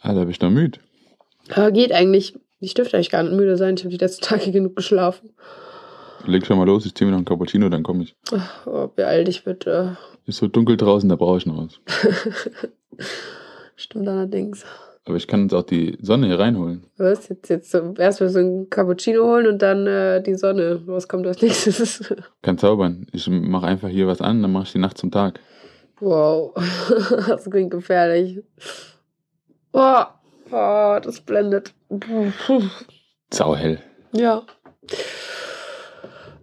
Alter, bist du noch müde? Aber geht eigentlich. Ich dürfte eigentlich gar nicht müde sein. Ich habe die letzten Tage genug geschlafen. Leg schon mal los, ich zieh mir noch einen Cappuccino, dann komme ich. Ach, oh, beeil dich bitte. Ist so dunkel draußen, da brauche ich noch was. Stimmt allerdings. Aber ich kann uns auch die Sonne hier reinholen. Was? Jetzt, jetzt so, erst mal so ein Cappuccino holen und dann äh, die Sonne. Was kommt als nächstes? Kann zaubern. Ich mache einfach hier was an, dann mache ich die Nacht zum Tag. Wow. das klingt gefährlich. Oh, oh das blendet. Sauhell. Ja.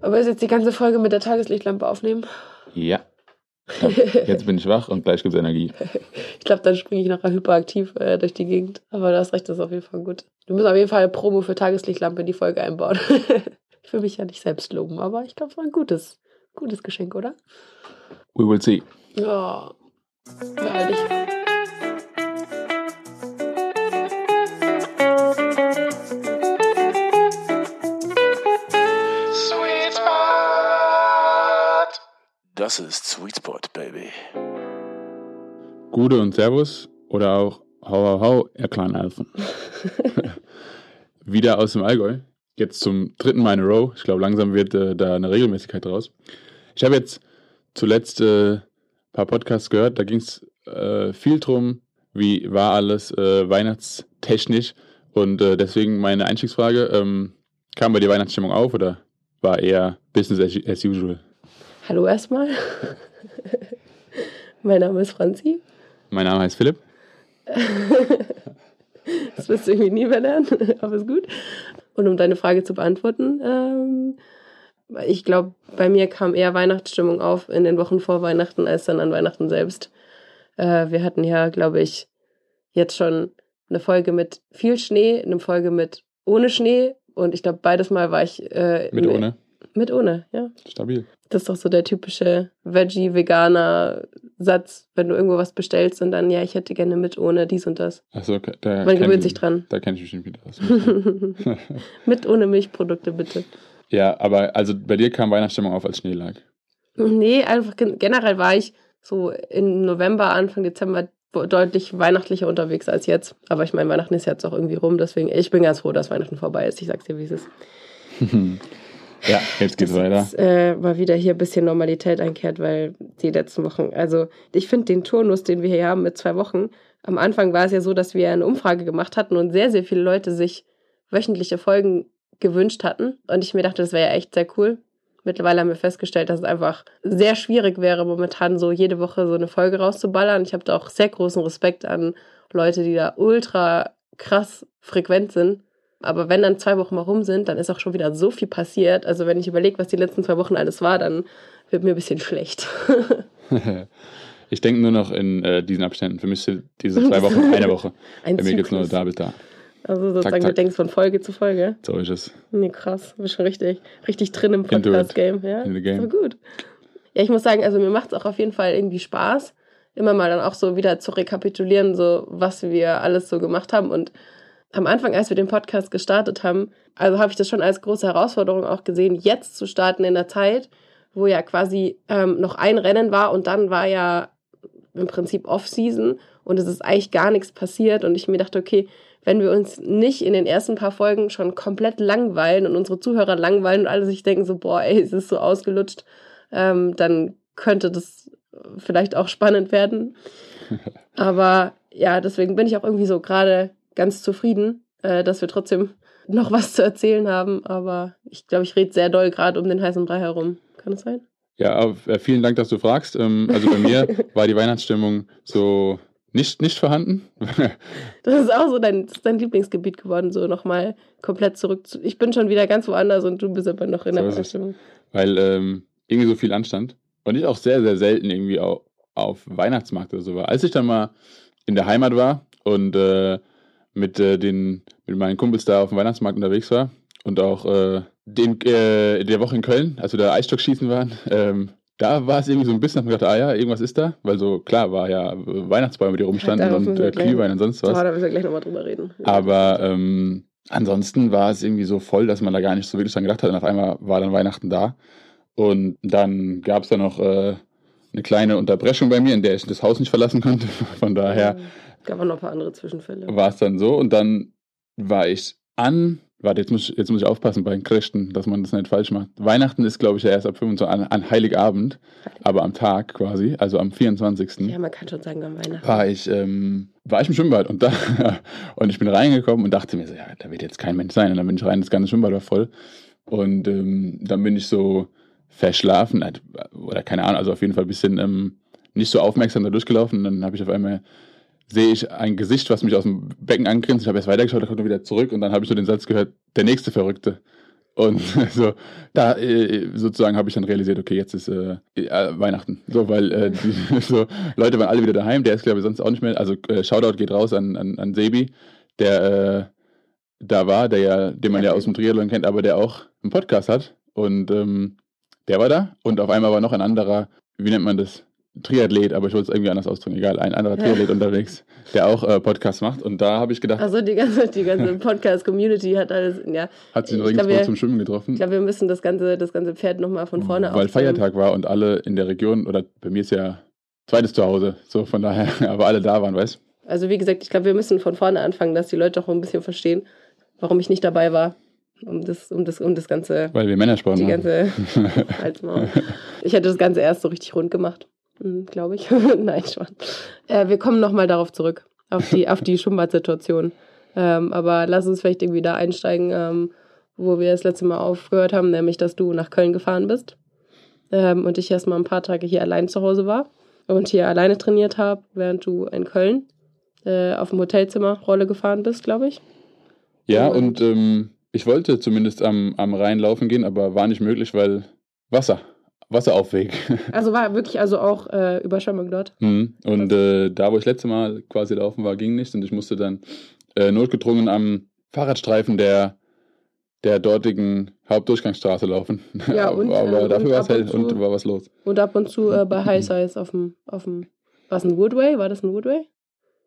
Aber ist jetzt die ganze Folge mit der Tageslichtlampe aufnehmen? Ja. Jetzt bin ich wach und gleich gibt es Energie. Ich glaube, dann springe ich nachher hyperaktiv äh, durch die Gegend. Aber du hast recht, das ist auf jeden Fall gut. Du musst auf jeden Fall Promo für Tageslichtlampe in die Folge einbauen. ich will mich ja nicht selbst loben, aber ich glaube, es war ein gutes, gutes Geschenk, oder? We will see. Ja. Beeil dich. Sweet Spot. Das ist Sweet Spot, Baby. Gude und Servus oder auch Hau Hau Hau, ihr kleinen Elfen. Wieder aus dem Allgäu. Jetzt zum dritten Mal in a row. Ich glaube, langsam wird äh, da eine Regelmäßigkeit draus. Ich habe jetzt zuletzt äh, paar Podcasts gehört, da ging es äh, viel drum, wie war alles äh, weihnachtstechnisch. Und äh, deswegen meine Einstiegsfrage, ähm, kam bei dir Weihnachtsstimmung auf oder war eher Business as, usual? Hallo erstmal. mein Name ist Franzi. Mein Name heißt Philipp. das wirst du irgendwie nie mehr lernen, aber ist gut. Und um deine Frage zu beantworten, ähm, ich glaube, bei mir kam eher Weihnachtsstimmung auf in den Wochen vor Weihnachten als dann an Weihnachten selbst. Äh, wir hatten ja, glaube ich, jetzt schon eine Folge mit viel Schnee, eine Folge mit ohne Schnee und ich glaube, beides Mal war ich. Äh, Mit ohne? Mit ohne, ja. Stabil. Das ist doch so der typische Veggie-Veganer-Satz, wenn du irgendwo was bestellst und dann, ja, ich hätte gerne mit ohne dies und das. Achso, da Man gewöhnt sich dran. Da kenne ich mich nicht wieder aus. mit ohne Milchprodukte, bitte. Ja, aber also bei dir kam Weihnachtsstimmung auf, als Schnee lag. Nee, einfach gen- generell war ich so im November, Anfang Dezember deutlich weihnachtlicher unterwegs als jetzt. Aber ich meine, Weihnachten ist jetzt auch irgendwie rum, deswegen ich bin ganz froh, dass Weihnachten vorbei ist. Ich sag's dir, wie es ist. Ja, jetzt geht's weiter. Dass äh, mal wieder hier ein bisschen Normalität einkehrt, weil die letzten Wochen, also ich finde den Turnus, den wir hier haben mit zwei Wochen, am Anfang war es ja so, dass wir eine Umfrage gemacht hatten und sehr, sehr viele Leute sich wöchentliche Folgen gewünscht hatten. Und ich mir dachte, das wäre ja echt sehr cool. Mittlerweile haben wir festgestellt, dass es einfach sehr schwierig wäre, momentan so jede Woche so eine Folge rauszuballern. Ich habe da auch sehr großen Respekt an Leute, die da ultra krass frequent sind. Aber wenn dann zwei Wochen mal rum sind, dann ist auch schon wieder so viel passiert. Also wenn ich überlege, was die letzten zwei Wochen alles war, dann wird mir ein bisschen schlecht. ich denke nur noch in äh, diesen Abständen. Für mich sind diese zwei Wochen eine Woche. Ein Bei mir geht's nur Zyklus. da bis da. Also sozusagen, zack. du denkst von Folge zu Folge. So ist es. Nee, krass. Du bist schon richtig, richtig drin im. Podcast-Game. Ja, In the game. So gut. Ja, ich muss sagen, also mir macht es auch auf jeden Fall irgendwie Spaß, immer mal dann auch so wieder zu rekapitulieren, so was wir alles so gemacht haben. Und am Anfang, als wir den Podcast gestartet haben, also habe ich das schon als große Herausforderung auch gesehen, jetzt zu starten in der Zeit, wo ja quasi ähm, noch ein Rennen war und dann war ja im Prinzip Off-Season und es ist eigentlich gar nichts passiert und ich mir dachte, okay, wenn wir uns nicht in den ersten paar Folgen schon komplett langweilen und unsere Zuhörer langweilen und alle sich denken so, boah, ey, es ist so ausgelutscht, ähm, dann könnte das vielleicht auch spannend werden. Aber ja, deswegen bin ich auch irgendwie so gerade ganz zufrieden, äh, dass wir trotzdem noch was zu erzählen haben. Aber ich glaube, ich rede sehr doll gerade um den heißen Brei herum. Kann das sein? Ja, äh, vielen Dank, dass du fragst. Ähm, also bei mir war die Weihnachtsstimmung so nicht, nicht vorhanden. Das ist auch so dein, dein Lieblingsgebiet geworden, so nochmal komplett zurück zu. Ich bin schon wieder ganz woanders und du bist aber noch in So der es. Weihnachtsstimmung. weil ähm, irgendwie so viel anstand. Und ich auch sehr, sehr selten irgendwie auf, auf Weihnachtsmarkt oder so war. Als ich dann mal in der Heimat war und äh, mit, äh, den, mit meinen Kumpels da auf dem Weihnachtsmarkt unterwegs war und auch äh, den, äh, in der Woche in Köln, als wir da Eisstockschießen waren, ähm, da war es irgendwie so ein bisschen, hab ich gedacht, ah ja, irgendwas ist da, weil so klar war ja äh, Weihnachtsbäume, die rumstanden darauf und müssen wir äh, Glühwein und sonst was. da müssen wir gleich nochmal drüber reden. Aber ähm, ansonsten war es irgendwie so voll, dass man da gar nicht so wirklich dran gedacht hat. Und auf einmal war dann Weihnachten da. Und dann gab es da noch äh, eine kleine Unterbrechung bei mir, in der ich das Haus nicht verlassen konnte. Von daher Ähm, Gab auch noch ein paar andere Zwischenfälle. war es dann so. Und dann war ich an, warte, jetzt muss, ich- jetzt muss ich aufpassen bei den Christen, dass man das nicht falsch macht. Weihnachten ist, glaube ich, ja erst ab 25, an, an Heiligabend, aber am Tag quasi, also am 24. Ja, man kann schon sagen, am Weihnachten. war ich, ähm, war ich im Schwimmbad und da und ich bin reingekommen und dachte mir so, ja, da wird jetzt kein Mensch sein. Und dann bin ich rein, das ganze Schwimmbad war voll. Und ähm, dann bin ich so verschlafen, äh, oder keine Ahnung, also auf jeden Fall ein bisschen ähm, nicht so aufmerksam da durchgelaufen. Und dann habe ich auf einmal sehe ich ein Gesicht, was mich aus dem Becken angrinst. Ich habe erst weitergeschaut, da kommt er wieder zurück und dann habe ich so den Satz gehört, der nächste Verrückte. Und so, da äh, sozusagen habe ich dann realisiert, okay, jetzt ist äh, äh, Weihnachten. So, weil äh, die, so, Leute waren alle wieder daheim, der ist, glaube ich, sonst auch nicht mehr. Also Shoutout geht raus an, an, an Sebi, der da war, der ja, den man ja, Ja. aus dem Triathlon kennt, aber der auch einen Podcast hat. Und ähm, der war da und auf einmal war noch ein anderer, wie nennt man das? Triathlet, aber ich wollte es irgendwie anders ausdrücken, egal, ein anderer Ja. Triathlet unterwegs, der auch äh, Podcast macht. Und da habe ich gedacht, Also die ganze, die ganze Podcast-Community hat alles, ja. hat sich in ich glaub, zum Schwimmen getroffen. Ich glaube, wir müssen das ganze, das ganze Pferd nochmal von vorne Weil aufzäumen. Feiertag war und alle in der Region, oder bei mir ist ja zweites Zuhause, so von daher, aber alle da waren, weißt Also wie gesagt, ich glaube, wir müssen von vorne anfangen, dass die Leute auch ein bisschen verstehen, warum ich nicht dabei war. Um das, um das, um das ganze, Weil wir Männersport die machen. ganze. Ich hätte das Ganze erst so richtig rund gemacht, glaube ich. Nein, Spaß. Äh, wir kommen nochmal darauf zurück, auf die, auf die Schwimmbad-Situation. Ähm, aber lass uns vielleicht irgendwie da einsteigen, ähm, wo wir das letzte Mal aufgehört haben, nämlich, dass du nach Köln gefahren bist ähm, und ich erst mal ein paar Tage hier allein zu Hause war und hier alleine trainiert habe, während du in Köln äh, auf dem Hotelzimmer Rolle gefahren bist, glaube ich. Ja, Und- und ähm, ich wollte zumindest am, am Rhein laufen gehen, aber war nicht möglich, weil Wasser, Wasseraufweg. Also war wirklich also auch äh, Überschwemmung dort. Mhm. Und äh, da, wo ich letzte Mal quasi laufen war, ging nichts und ich musste dann äh, notgedrungen am Fahrradstreifen der, der dortigen Hauptdurchgangsstraße laufen. Ja, und, aber äh, dafür war es ab hell und zu- und war was los. Und ab und zu äh, bei High Size auf dem, auf dem, war es ein Woodway? War das ein Woodway?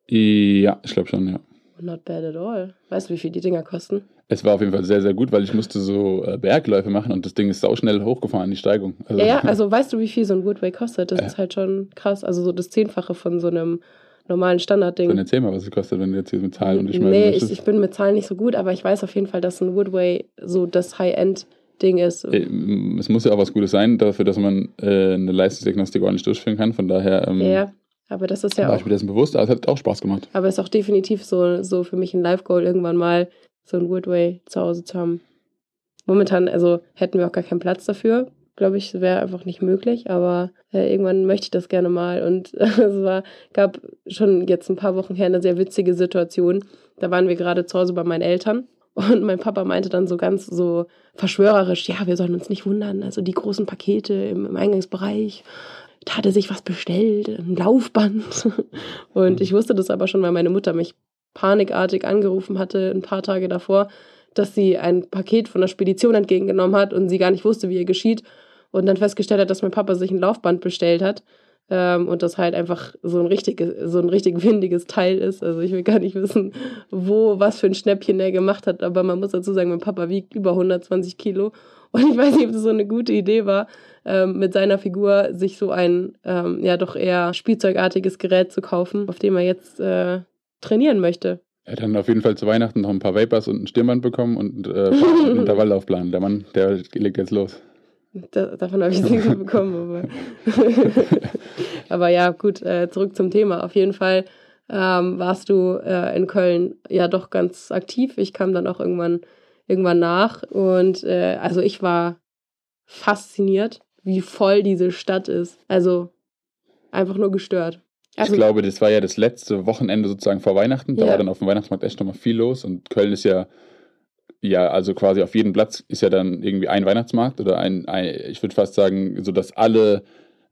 Ja, ich glaube schon, ja. Not bad at all. Weißt du, wie viel die Dinger kosten? Es war auf jeden Fall sehr, sehr gut, weil ich musste so äh, Bergläufe machen und das Ding ist sauschnell hochgefahren, die Steigung. Also, Ja, ja, also weißt du, wie viel so ein Woodway kostet? Das Ja. ist halt schon krass. Also so das Zehnfache von so einem normalen Standardding. Dann erzähl mal, was es kostet, wenn du jetzt hier mit Zahlen und ich meine, nee, ich, ich bin mit Zahlen nicht so gut, aber ich weiß auf jeden Fall, dass ein Woodway so das High-End-Ding ist. Äh, es muss ja auch was Gutes sein, dafür, dass man äh, eine Leistungsdiagnostik ordentlich durchführen kann. Von daher ähm, ja, ja, aber das ist ja war auch ich mir dessen bewusst, aber es hat auch Spaß gemacht. Aber es ist auch definitiv so, so für mich ein Live-Goal, irgendwann mal so ein Woodway zu Hause zu haben. Momentan, also hätten wir auch gar keinen Platz dafür. Glaube ich, wäre einfach nicht möglich, aber äh, irgendwann möchte ich das gerne mal. Und es war, gab schon jetzt ein paar Wochen her eine sehr witzige Situation. Da waren wir gerade zu Hause bei meinen Eltern und mein Papa meinte dann so ganz so verschwörerisch, ja, wir sollen uns nicht wundern, also die großen Pakete im, im Eingangsbereich, da hatte sich was bestellt, ein Laufband. Und ich wusste das aber schon, weil meine Mutter mich panikartig angerufen hatte, ein paar Tage davor, dass sie ein Paket von der Spedition entgegengenommen hat und sie gar nicht wusste, wie ihr geschieht. Und dann festgestellt hat, dass mein Papa sich ein Laufband bestellt hat. Ähm, und das halt einfach so ein, richtig, so ein richtig windiges Teil ist. Also ich will gar nicht wissen, wo, was für ein Schnäppchen er gemacht hat. Aber man muss dazu sagen, mein Papa wiegt über 120 Kilo. Und ich weiß nicht, ob das so eine gute Idee war, ähm, mit seiner Figur sich so ein, ähm, ja doch eher spielzeugartiges Gerät zu kaufen, auf dem er jetzt äh, trainieren möchte. Er hat dann auf jeden Fall zu Weihnachten noch ein paar Vapors und ein Stirnband bekommen und äh, einen Intervalllaufplan. Der Mann, der legt jetzt los. Da, davon habe ich nichts mitbekommen. Aber, aber ja, gut, äh, zurück zum Thema. Auf jeden Fall ähm, warst du äh, in Köln ja doch ganz aktiv. Ich kam dann auch irgendwann, irgendwann nach. Und äh, also ich war fasziniert, wie voll diese Stadt ist. Also einfach nur gestört. Also, ich glaube, das war ja das letzte Wochenende sozusagen vor Weihnachten. Da Ja. war dann auf dem Weihnachtsmarkt echt nochmal viel los und Köln ist ja, ja, also quasi auf jedem Platz ist ja dann irgendwie ein Weihnachtsmarkt oder ein, ein ich würde fast sagen, so dass alle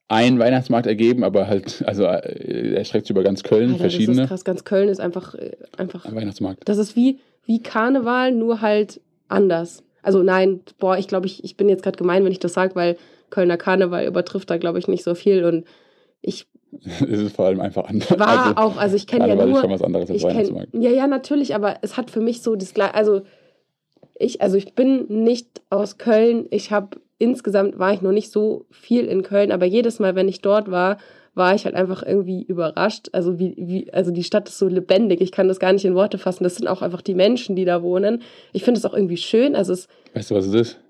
einen Weihnachtsmarkt ergeben, aber halt, also äh, er streckt sich über ganz Köln, Alter, das verschiedene ist krass. Ganz Köln ist einfach, äh, einfach Ein Weihnachtsmarkt. Das ist wie, wie Karneval, nur halt anders. Also nein, boah, ich glaube, ich, ich bin jetzt gerade gemein, wenn ich das sage, weil Kölner Karneval übertrifft da, glaube ich, nicht so viel. Und ich es ist vor allem einfach anders. war also, auch, also ich kenne ja Karneval ist nur. schon was anderes als Ich kenn, ja, ja, natürlich, aber es hat für mich so das gleiche. Also ich, also ich bin nicht aus Köln. Ich habe insgesamt war ich noch nicht so viel in Köln, aber jedes Mal, wenn ich dort war, war ich halt einfach irgendwie überrascht. Also wie, wie, also die Stadt ist so lebendig. Ich kann das gar nicht in Worte fassen. Das sind auch einfach die Menschen, die da wohnen. Ich finde es auch irgendwie schön. Also es, Weißt du, was es ist?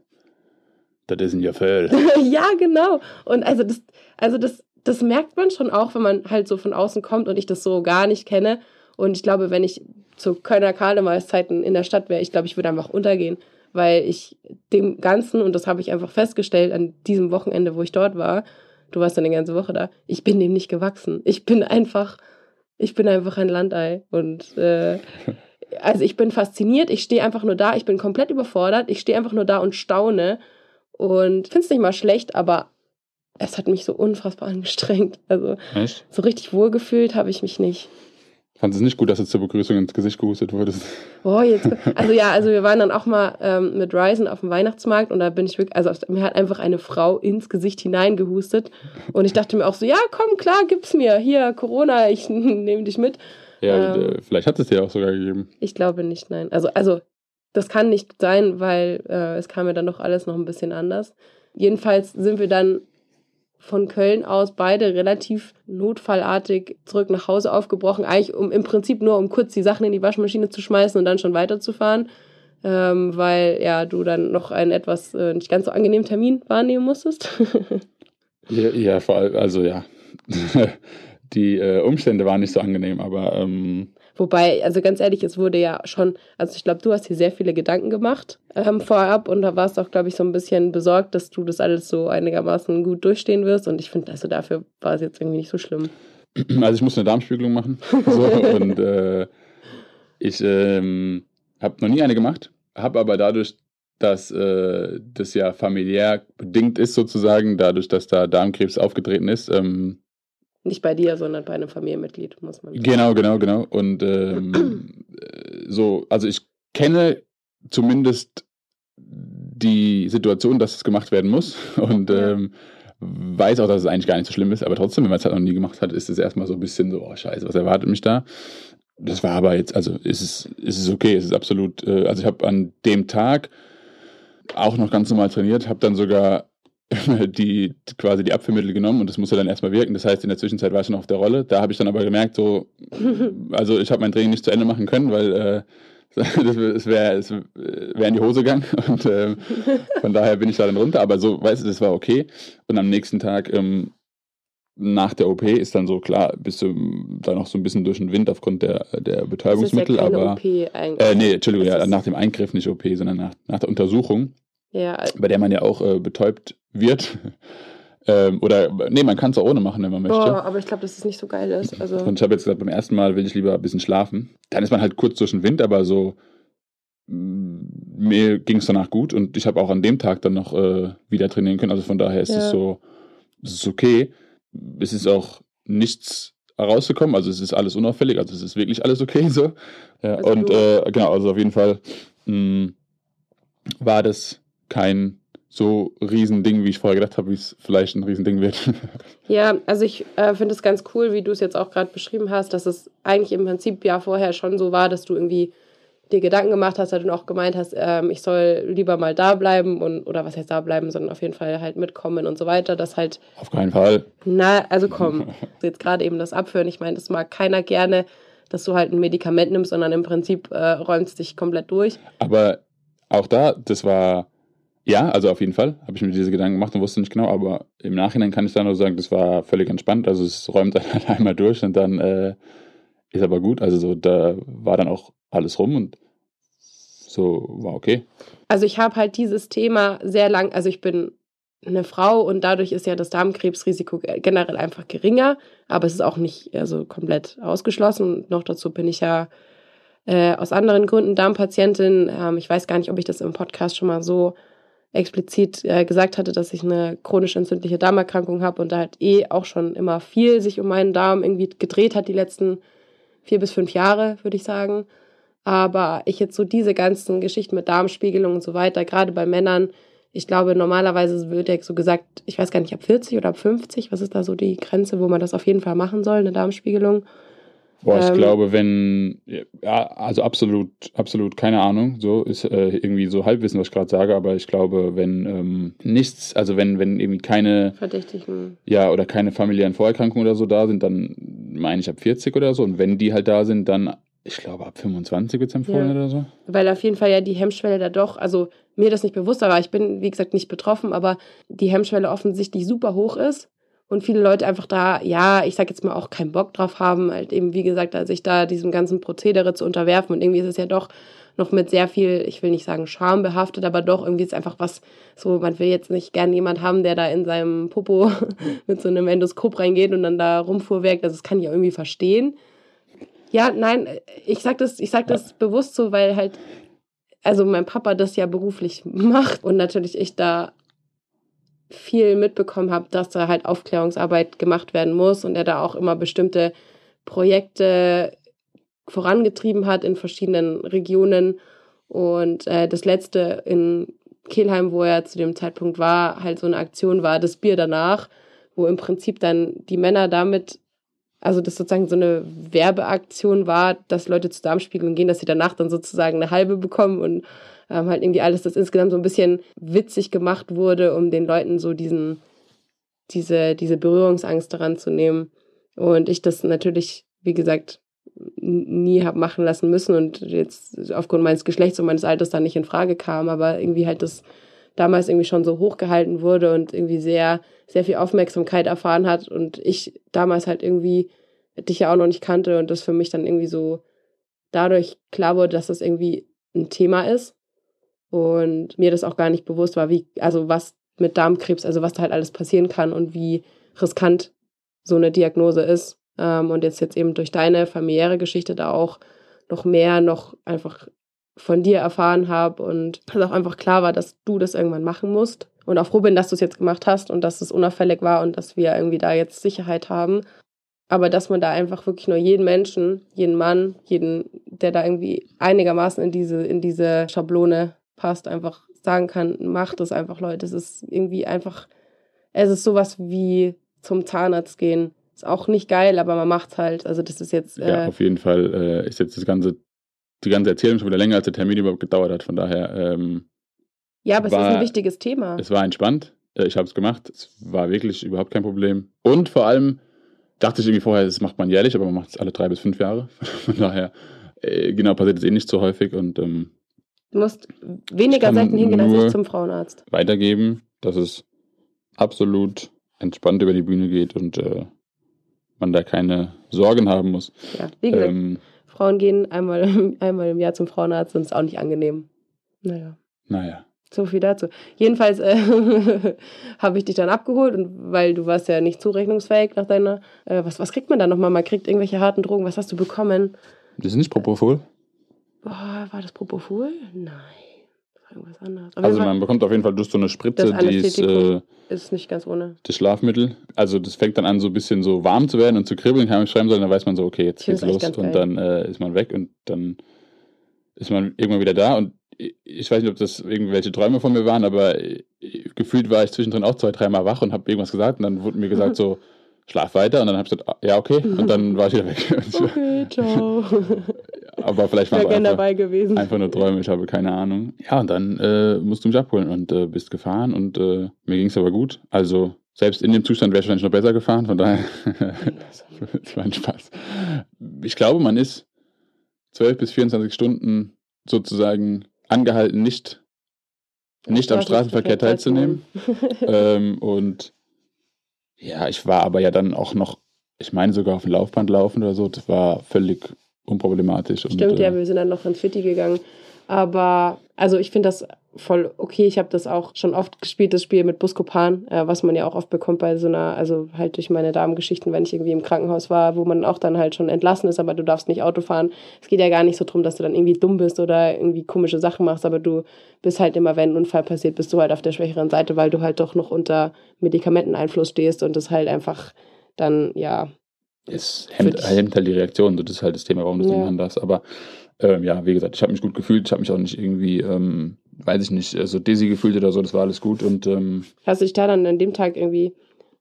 Das ist ein Gefäll. ja, genau. Und also das, also das, das merkt man schon auch, wenn man halt so von außen kommt und ich das so gar nicht kenne. Und ich glaube, wenn ich zu Kölner Karnevalszeiten in der Stadt wäre, ich glaube, ich würde einfach untergehen, weil ich dem Ganzen, und das habe ich einfach festgestellt an diesem Wochenende, wo ich dort war, du warst dann die ganze Woche da, ich bin dem nicht gewachsen. Ich bin einfach, ich bin einfach ein Landei. Und äh, also ich bin fasziniert, ich stehe einfach nur da, ich bin komplett überfordert, ich stehe einfach nur da und staune und finde es nicht mal schlecht, aber es hat mich so unfassbar angestrengt. Also Echt? so richtig wohlgefühlt habe ich mich nicht. Fand es nicht gut, dass du zur Begrüßung ins Gesicht gehustet wurdest. Boah, jetzt. Also ja, also wir waren dann auch mal ähm, mit Ryzen auf dem Weihnachtsmarkt und da bin ich wirklich, also mir hat einfach eine Frau ins Gesicht hineingehustet und ich dachte mir auch so, ja, komm, klar, gib's mir. Hier, Corona, ich nehme dich mit. Ja, Ähm. äh, vielleicht hat es dir auch sogar gegeben. Ich glaube nicht, nein. Also, also das kann nicht sein, weil äh, es kam ja dann doch alles noch ein bisschen anders. Jedenfalls sind wir dann von Köln aus beide relativ notfallartig zurück nach Hause aufgebrochen. Eigentlich um im Prinzip nur, um kurz die Sachen in die Waschmaschine zu schmeißen und dann schon weiterzufahren. Ähm, weil ja du dann noch einen etwas äh, nicht ganz so angenehmen Termin wahrnehmen musstest. Ja, ja vor allem, also ja. Die äh, Umstände waren nicht so angenehm, aber ähm, Wobei, also ganz ehrlich, es wurde ja schon, also ich glaube, du hast dir sehr viele Gedanken gemacht ähm, vorab und da warst auch, glaube ich, so ein bisschen besorgt, dass du das alles so einigermaßen gut durchstehen wirst. Und ich finde, also dafür war es jetzt irgendwie nicht so schlimm. also ich musste eine Darmspiegelung machen. So, und äh, ich ähm, habe noch nie eine gemacht, habe aber dadurch, dass äh, das ja familiär bedingt ist, sozusagen, dadurch, dass da Darmkrebs aufgetreten ist. Ähm, Nicht bei dir, sondern bei einem Familienmitglied, muss man sagen. genau, genau, genau. Und ähm, äh, so, also ich kenne zumindest die Situation, dass es gemacht werden muss. Und Ja. ähm, weiß auch, dass es eigentlich gar nicht so schlimm ist, aber trotzdem, wenn man es halt noch nie gemacht hat, ist es erstmal so ein bisschen so, oh scheiße, was erwartet mich da? Das war aber jetzt, also ist es, ist es okay, es ist absolut, äh, also ich habe an dem Tag auch noch ganz normal trainiert, habe dann sogar die quasi die Abführmittel genommen und das musste dann erstmal wirken. Das heißt, in der Zwischenzeit war ich schon auf der Rolle. Da habe ich dann aber gemerkt, so, also ich habe mein Training nicht zu Ende machen können, weil äh, das wäre es wär in die Hose gegangen und ähm, von daher bin ich da dann runter. Aber so, weißt du, das war okay. Und am nächsten Tag ähm, nach der OP ist dann so klar, bist du da noch so ein bisschen durch den Wind aufgrund der, der Das ist ja Betäubungsmittel, keine aber OP eigentlich. äh, nee, Entschuldigung, ja, nach dem Eingriff nicht OP, sondern nach, nach der Untersuchung Ja, bei der man ja auch äh, betäubt wird. ähm, oder, nee, man kann es auch ohne machen, wenn man möchte. boah, aber ich glaube, dass es nicht so geil ist. Also, Und ich habe jetzt gesagt, beim ersten Mal will ich lieber ein bisschen schlafen. Dann ist man halt kurz durch den Wind, aber so, mm, mir ging es danach gut und ich habe auch an dem Tag dann noch äh, wieder trainieren können. Also von daher ist Ja. es so, es ist okay. Es ist auch nichts rausgekommen, also es ist alles unauffällig, also es ist wirklich alles okay so. Ja, Also und äh, genau, also auf jeden Fall mh, war das kein so Riesending, wie ich vorher gedacht habe, wie es vielleicht ein Riesending wird. Ja, also ich äh, finde es ganz cool, wie du es jetzt auch gerade beschrieben hast, dass es eigentlich im Prinzip ja vorher schon so war, dass du irgendwie dir Gedanken gemacht hast und auch gemeint hast, ähm, ich soll lieber mal da bleiben und oder was heißt da bleiben, sondern auf jeden Fall halt mitkommen und so weiter, dass halt auf keinen Fall. na, also komm, jetzt gerade eben das Abführen, ich meine, das mag keiner gerne, dass du halt ein Medikament nimmst, sondern im Prinzip äh, räumst dich komplett durch. Aber auch da, das war, ja, also auf jeden Fall, habe ich mir diese Gedanken gemacht und wusste nicht genau, aber im Nachhinein kann ich dann nur sagen, das war völlig entspannt. Also es räumt dann halt einmal durch und dann äh, ist aber gut. Also so, da war dann auch alles rum und so war okay. Also ich habe halt dieses Thema sehr lang, also ich bin eine Frau und dadurch ist ja das Darmkrebsrisiko generell einfach geringer, aber es ist auch nicht also komplett ausgeschlossen. Und noch dazu bin ich ja äh, aus anderen Gründen Darmpatientin. Ähm, ich weiß gar nicht, ob ich das im Podcast schon mal so explizit äh, gesagt hatte, dass ich eine chronisch entzündliche Darmerkrankung habe und da halt eh auch schon immer viel sich um meinen Darm irgendwie gedreht hat die letzten vier bis fünf Jahre, würde ich sagen. Aber ich jetzt so diese ganzen Geschichten mit Darmspiegelung und so weiter, gerade bei Männern, ich glaube, normalerweise wird ja so gesagt, ich weiß gar nicht, ab 40 oder ab 50, was ist da so die Grenze, wo man das auf jeden Fall machen soll, eine Darmspiegelung. Boah, ich Ähm, glaube, wenn, ja, also absolut, absolut keine Ahnung, so ist äh, irgendwie so Halbwissen, was ich gerade sage, aber ich glaube, wenn ähm, nichts, also wenn, wenn irgendwie keine, Verdächtigen. ja, oder keine familiären Vorerkrankungen oder so da sind, dann meine ich ab 40 oder so. Und wenn die halt da sind, dann, ich glaube, ab 25 wird es empfohlen Ja. oder so. Weil auf jeden Fall ja die Hemmschwelle da doch, also mir das nicht bewusst, aber ich bin, wie gesagt, nicht betroffen, aber die Hemmschwelle offensichtlich super hoch ist und viele Leute einfach da, ja, ich sag jetzt mal auch keinen Bock drauf haben, halt eben, wie gesagt, sich da diesem ganzen Prozedere zu unterwerfen und irgendwie ist es ja doch noch mit sehr viel, ich will nicht sagen Scham behaftet, aber doch irgendwie ist einfach was, so, man will jetzt nicht gern jemand haben, der da in seinem Popo mit so einem Endoskop reingeht und dann da rumfuhrwerkt, also das kann ich ja irgendwie verstehen. Ja, nein, ich sag das, ich sag das bewusst so, weil halt, also mein Papa das ja beruflich macht und natürlich ich da viel mitbekommen habe, dass da halt Aufklärungsarbeit gemacht werden muss und er da auch immer bestimmte Projekte vorangetrieben hat in verschiedenen Regionen. Und äh, das letzte in Kelheim, wo er zu dem Zeitpunkt war, halt so eine Aktion war, das Bier danach, wo im Prinzip dann die Männer damit, also das sozusagen so eine Werbeaktion war, dass Leute zur Darmspiegelung gehen, dass sie danach dann sozusagen eine halbe bekommen und ähm, halt irgendwie alles, das insgesamt so ein bisschen witzig gemacht wurde, um den Leuten so diesen, diese, diese Berührungsangst daran zu nehmen. Und ich das natürlich, wie gesagt, nie habe machen lassen müssen und jetzt aufgrund meines Geschlechts und meines Alters da nicht in Frage kam, aber irgendwie halt das damals irgendwie schon so hochgehalten wurde und irgendwie sehr, sehr viel Aufmerksamkeit erfahren hat und ich damals halt irgendwie dich ja auch noch nicht kannte und das für mich dann irgendwie so dadurch klar wurde, dass das irgendwie ein Thema ist und mir das auch gar nicht bewusst war, wie, also was mit Darmkrebs, also was da halt alles passieren kann und wie riskant so eine Diagnose ist. Ähm, und jetzt jetzt eben durch deine familiäre Geschichte da auch noch mehr noch einfach von dir erfahren habe und dass auch einfach klar war, dass du das irgendwann machen musst. Und auch froh bin, dass du es jetzt gemacht hast und dass es unauffällig war und dass wir irgendwie da jetzt Sicherheit haben. Aber dass man da einfach wirklich nur jeden Menschen, jeden Mann, jeden, der da irgendwie einigermaßen in diese, in diese Schablone passt, einfach sagen kann, macht es einfach, Leute. Es ist irgendwie einfach, es ist sowas wie zum Zahnarzt gehen. Ist auch nicht geil, aber man macht's halt. Also das ist jetzt, Ja, äh, auf jeden Fall äh, ist jetzt das ganze, die ganze Erzählung schon wieder länger, als der Termin überhaupt gedauert hat. Von daher, ähm, ja, aber es ist war- ein wichtiges Thema. es war entspannt. Äh, ich habe es gemacht. Es war wirklich überhaupt kein Problem. Und vor allem dachte ich irgendwie vorher, das macht man jährlich, aber man macht es alle drei bis fünf Jahre. Von daher, äh, genau, passiert es eh nicht so häufig und ähm, Du musst weniger selten hingehen als ich zum Frauenarzt. weitergeben, dass es absolut entspannt über die Bühne geht und äh, man da keine Sorgen haben muss. Ja, wie gesagt, Ähm, Frauen gehen einmal, einmal im Jahr zum Frauenarzt und ist auch nicht angenehm. Naja. naja. So viel dazu. Jedenfalls äh, habe ich dich dann abgeholt und weil du warst ja nicht zurechnungsfähig nach deiner. Äh, was, was kriegt man da nochmal? Man kriegt irgendwelche harten Drogen. Was hast du bekommen? Das ist nicht Propofol. Boah, war das Propofol? Nein. Irgendwas anderes. Auf Also Fall man bekommt auf jeden Fall durch so eine Spritze, die ist äh, ist nicht ganz ohne. das Schlafmittel. Also das fängt dann an, so ein bisschen so warm zu werden und zu kribbeln, kann man schreiben sollen, dann weiß man so, okay, jetzt geht's los und geil. dann äh, ist man weg und dann ist man irgendwann wieder da und ich- weiß nicht, ob das irgendwelche Träume von mir waren, aber gefühlt war ich zwischendrin auch zwei, dreimal wach und habe irgendwas gesagt und dann wurde mir gesagt so, schlaf weiter und dann habe ich gesagt, ah, ja, okay und dann war ich wieder weg. Okay, ciao. Aber vielleicht war gerne einfach, dabei gewesen. einfach nur Träume, ich habe keine Ahnung. Ja, und dann äh, musst du mich abholen und äh, bist gefahren und äh, mir ging es aber gut. Also selbst in dem Zustand wäre ich wahrscheinlich noch besser gefahren, von daher es war ein Spaß. Ich glaube, man ist 12 bis 24 Stunden sozusagen angehalten, nicht, nicht am Straßenverkehr teilzunehmen. ähm, und ja, ich war aber ja dann auch noch, ich meine sogar auf dem Laufband laufen oder so, das war völlig unproblematisch. Und, Stimmt, ja, äh, wir sind dann noch ins Fitti gegangen. Aber, also ich finde das voll okay. Ich habe das auch schon oft gespielt, das Spiel mit Buscopan, äh, was man ja auch oft bekommt bei so einer, also halt durch meine Darmgeschichten, wenn ich irgendwie im Krankenhaus war, wo man auch dann halt schon entlassen ist, aber du darfst nicht Auto fahren. Es geht ja gar nicht so drum, dass du dann irgendwie dumm bist oder irgendwie komische Sachen machst, aber du bist halt immer, wenn ein Unfall passiert, bist du halt auf der schwächeren Seite, weil du halt doch noch unter Medikamenteneinfluss stehst und das halt einfach dann, ja, es hemmt, hemmt halt die Reaktion. Das ist halt das Thema, warum du es Ja. nicht machen darfst. Aber ähm, ja, wie gesagt, ich habe mich gut gefühlt. Ich habe mich auch nicht irgendwie, ähm, weiß ich nicht, äh, so dizzy gefühlt oder so. Das war alles gut. Und ähm, Hast du dich da dann an dem Tag irgendwie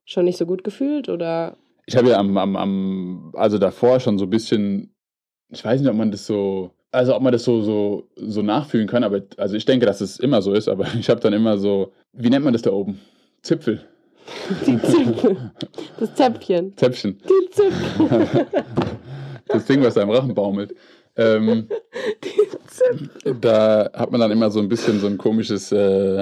schon nicht so gut gefühlt oder? ich habe ja am, am, am, also davor schon so ein bisschen, ich weiß nicht, ob man das so, also ob man das so, so, so nachfühlen kann, aber also ich denke, dass es immer so ist, aber ich habe dann immer so, wie nennt man das da oben? Zipfel. Die Zipfel. Das Zäpfchen. Zäpfchen. Die Zipfel. Das Ding, was da im Rachen baumelt. Ähm, da hat man dann immer so ein bisschen so ein komisches, äh,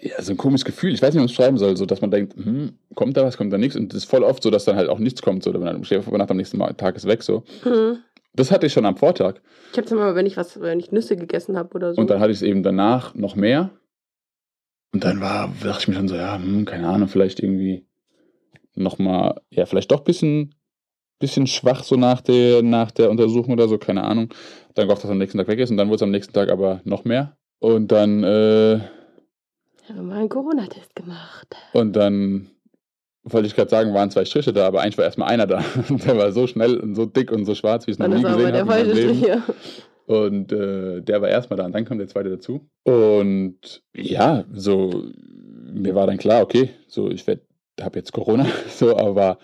ja, so ein komisches Gefühl. Ich weiß nicht, wie man es schreiben soll, so dass man denkt, hm, kommt da was, kommt da nichts. Und es ist voll oft so, dass dann halt auch nichts kommt. So, oder man steht am nächsten Tag ist weg. So. Hm. Das hatte ich schon am Vortag. Ich hab's immer, wenn ich was, wenn ich Nüsse gegessen habe oder so. Und dann hatte ich es eben danach noch mehr. Und dann war, dachte ich mir schon so, ja, hm, keine Ahnung, vielleicht irgendwie nochmal, ja, vielleicht doch ein bisschen, bisschen schwach so nach der, nach der Untersuchung oder so, keine Ahnung. Dann gehofft, dass am nächsten Tag weg ist und dann wurde es am nächsten Tag aber noch mehr. Und dann, äh, ich habe mal einen Corona-Test gemacht. und dann wollte ich gerade sagen, waren zwei Striche da, aber eigentlich war erstmal einer da. Der war so schnell und so dick und so schwarz, wie ich es noch nie gesehen der habe. meinem falsche. Strich. Und äh, der war erstmal da und dann kam der zweite dazu. Und ja, so, mir war dann klar, okay, so, ich habe jetzt Corona, so, aber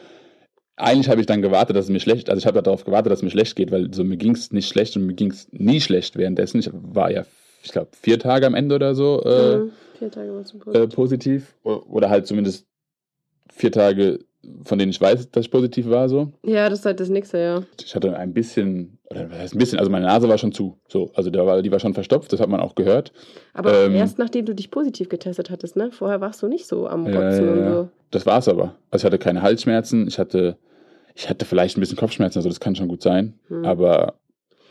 eigentlich habe ich dann gewartet, dass es mir schlecht, also ich habe darauf gewartet, dass es mir schlecht geht, weil so mir ging es nicht schlecht und mir ging es nie schlecht währenddessen. Ich war ja, ich glaube, vier Tage am Ende oder so äh, Mhm. Vier Tage zum äh, positiv. Oder halt zumindest vier Tage, von denen ich weiß, dass ich positiv war, so. Ja, das ist halt das nächste, ja. Ich hatte ein bisschen, oder was heißt ein bisschen, also meine Nase war schon zu. So, also der war, die war schon verstopft, das hat man auch gehört. Aber Ähm, erst nachdem du dich positiv getestet hattest, ne? Vorher warst du nicht so am Ja, Rotzen ja, und so. Das war's aber. Also ich hatte keine Halsschmerzen, ich hatte, ich hatte vielleicht ein bisschen Kopfschmerzen, also das kann schon gut sein. Hm. Aber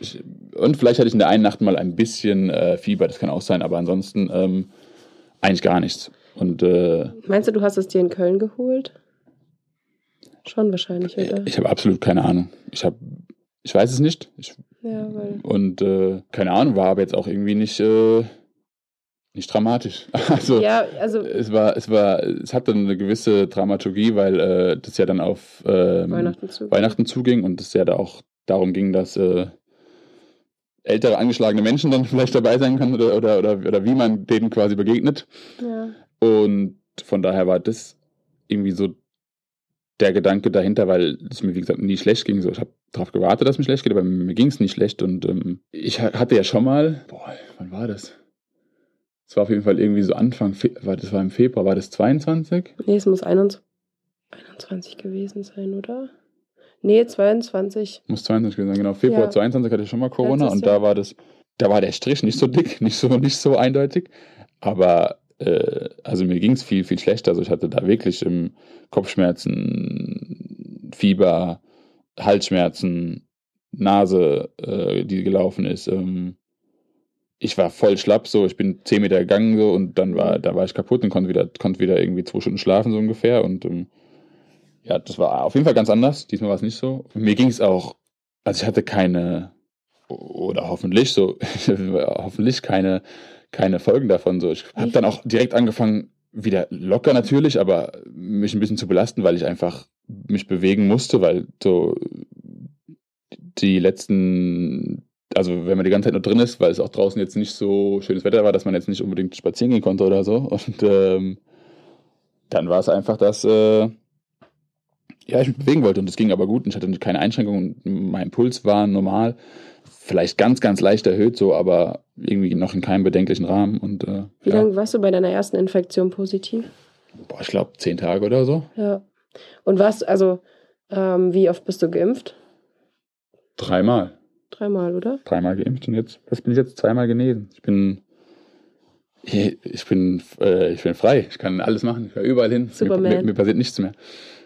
ich, und vielleicht hatte ich in der einen Nacht mal ein bisschen äh, Fieber, das kann auch sein, aber ansonsten ähm, eigentlich gar nichts. Und äh, Meinst du, du hast es dir in Köln geholt? Schon wahrscheinlich, oder? ich habe absolut keine Ahnung. Ich habe, ich weiß es nicht. Ich, ja, weil. und äh, keine Ahnung, war aber jetzt auch irgendwie nicht, äh, nicht dramatisch. Also Ja, also es war, es war, es hatte eine gewisse Dramaturgie, weil äh, das ja dann auf ähm, Weihnachten zu. Weihnachten zuging und es ja da auch darum ging, dass äh, ältere angeschlagene Menschen dann vielleicht dabei sein können oder, oder, oder, oder wie man denen quasi begegnet. Ja. Und von daher war das irgendwie so der Gedanke dahinter, weil es mir, wie gesagt, nie schlecht ging. So, ich habe darauf gewartet, dass es mir schlecht geht, aber mir ging es nicht schlecht. Und ähm, ich ha- hatte ja schon mal, boah, wann war das? Es war auf jeden Fall irgendwie so Anfang, war, das war im Februar, war das 22? Nee, es muss 21, 21 gewesen sein, oder? Nee, 22. Muss 22 gewesen sein, genau. Februar Ja. 22 hatte ich schon mal Corona und da war das, da war der Strich nicht so dick, nicht so, nicht so eindeutig. Aber äh, also mir ging es viel, viel schlechter. Also ich hatte da wirklich ähm, Kopfschmerzen, Fieber, Halsschmerzen, Nase, äh, die gelaufen ist. Ähm, ich war voll schlapp, so ich bin 10 Meter gegangen so und dann war, da war ich kaputt und konnte wieder, konnte wieder irgendwie zwei Stunden schlafen, so ungefähr. Und ähm, ja, das war auf jeden Fall ganz anders. Diesmal war es nicht so. Mir ging es auch, also ich hatte keine, oder hoffentlich so, hoffentlich keine, keine Folgen davon. So, ich habe dann auch direkt angefangen, wieder locker natürlich, aber mich ein bisschen zu belasten, weil ich einfach mich bewegen musste, weil so die letzten, also wenn man die ganze Zeit nur drin ist, weil es auch draußen jetzt nicht so schönes Wetter war, dass man jetzt nicht unbedingt spazieren gehen konnte oder so. Und ähm, dann war es einfach, dass äh, ja, ich mich bewegen wollte und es ging aber gut und ich hatte keine Einschränkungen. Mein Puls war normal, vielleicht ganz, ganz leicht erhöht, so, aber irgendwie noch in keinem bedenklichen Rahmen. Und äh, Wie ja, lange warst du bei deiner ersten Infektion positiv? boah, ich glaube zehn Tage oder so. Ja. Und warst, also, ähm, wie oft bist du geimpft? Dreimal. Dreimal, oder? Dreimal geimpft und jetzt, das bin ich jetzt zweimal genesen. Ich bin, ich bin, äh, ich bin frei. Ich kann alles machen. Ich kann überall hin. Mir, Superman. mir, mir passiert nichts mehr.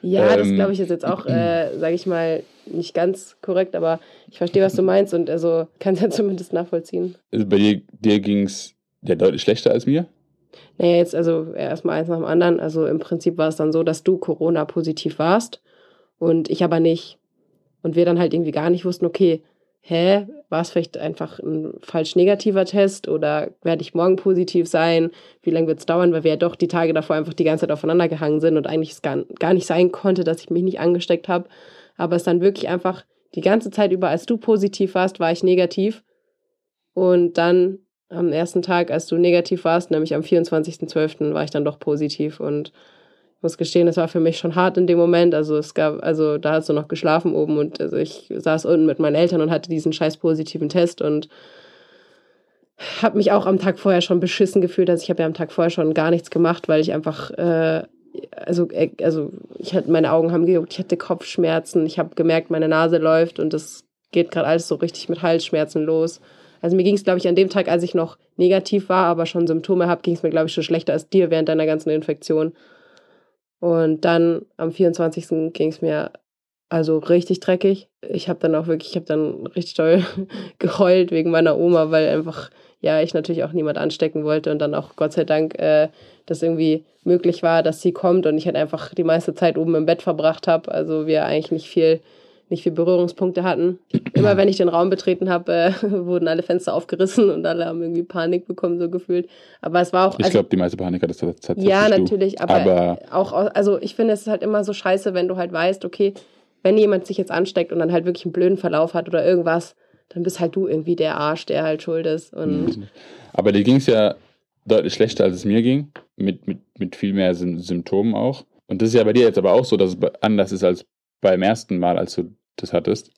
Ja, das Ähm, glaube ich ist jetzt auch, äh, sage ich mal, nicht ganz korrekt, aber ich verstehe, was du meinst und also kann es ja zumindest nachvollziehen. Also bei dir, dir ging es ja deutlich schlechter als mir. Naja, jetzt also erstmal eins nach dem anderen. Also im Prinzip war es dann so, dass du Corona-positiv warst und ich aber nicht. Und wir dann halt irgendwie gar nicht wussten, okay, hä, war es vielleicht einfach ein falsch negativer Test oder werde ich morgen positiv sein? Wie lange wird es dauern? Weil wir ja doch die Tage davor einfach die ganze Zeit aufeinander gehangen sind und eigentlich es gar, gar nicht sein konnte, dass ich mich nicht angesteckt habe. Aber es dann wirklich einfach die ganze Zeit über, als du positiv warst, war ich negativ. Und dann am ersten Tag, als du negativ warst, nämlich am 24.12., war ich dann doch positiv. Und muss gestehen, das war für mich schon hart in dem Moment. Also es gab, also da hast du noch geschlafen oben und also ich saß unten mit meinen Eltern und hatte diesen scheiß positiven Test und habe mich auch am Tag vorher schon beschissen gefühlt. Also ich habe ja am Tag vorher schon gar nichts gemacht, weil ich einfach, äh, also, äh, also ich hatte, meine Augen haben gejuckt, ich hatte Kopfschmerzen, ich habe gemerkt, meine Nase läuft und das geht gerade alles so richtig mit Halsschmerzen los. Also mir ging es, glaube ich, an dem Tag, als ich noch negativ war, aber schon Symptome habe, ging es mir, glaube ich, schon schlechter als dir während deiner ganzen Infektion. Und dann am 24. ging es mir also richtig dreckig. Ich habe dann auch wirklich, ich habe dann richtig toll geheult wegen meiner Oma, weil einfach, ja, ich natürlich auch niemand anstecken wollte und dann auch Gott sei Dank äh, das irgendwie möglich war, dass sie kommt und ich halt einfach die meiste Zeit oben im Bett verbracht habe. Also wir eigentlich nicht viel nicht viel Berührungspunkte hatten. Immer wenn ich den Raum betreten habe, äh, wurden alle Fenster aufgerissen und alle haben irgendwie Panik bekommen, so gefühlt. Aber es war auch. Ich also, glaube, die meiste Panik hat es tatsächlich. Ja, natürlich, aber, aber, auch, also ich finde, es ist halt immer so scheiße, wenn du halt weißt, okay, wenn jemand sich jetzt ansteckt und dann halt wirklich einen blöden Verlauf hat oder irgendwas, dann bist halt du irgendwie der Arsch, der halt schuld ist. Und mhm. aber dir ging es ja deutlich schlechter, als es mir ging, mit, mit, mit viel mehr Symptomen auch. Und das ist ja bei dir jetzt aber auch so, dass es anders ist als beim ersten Mal, als du das hattest?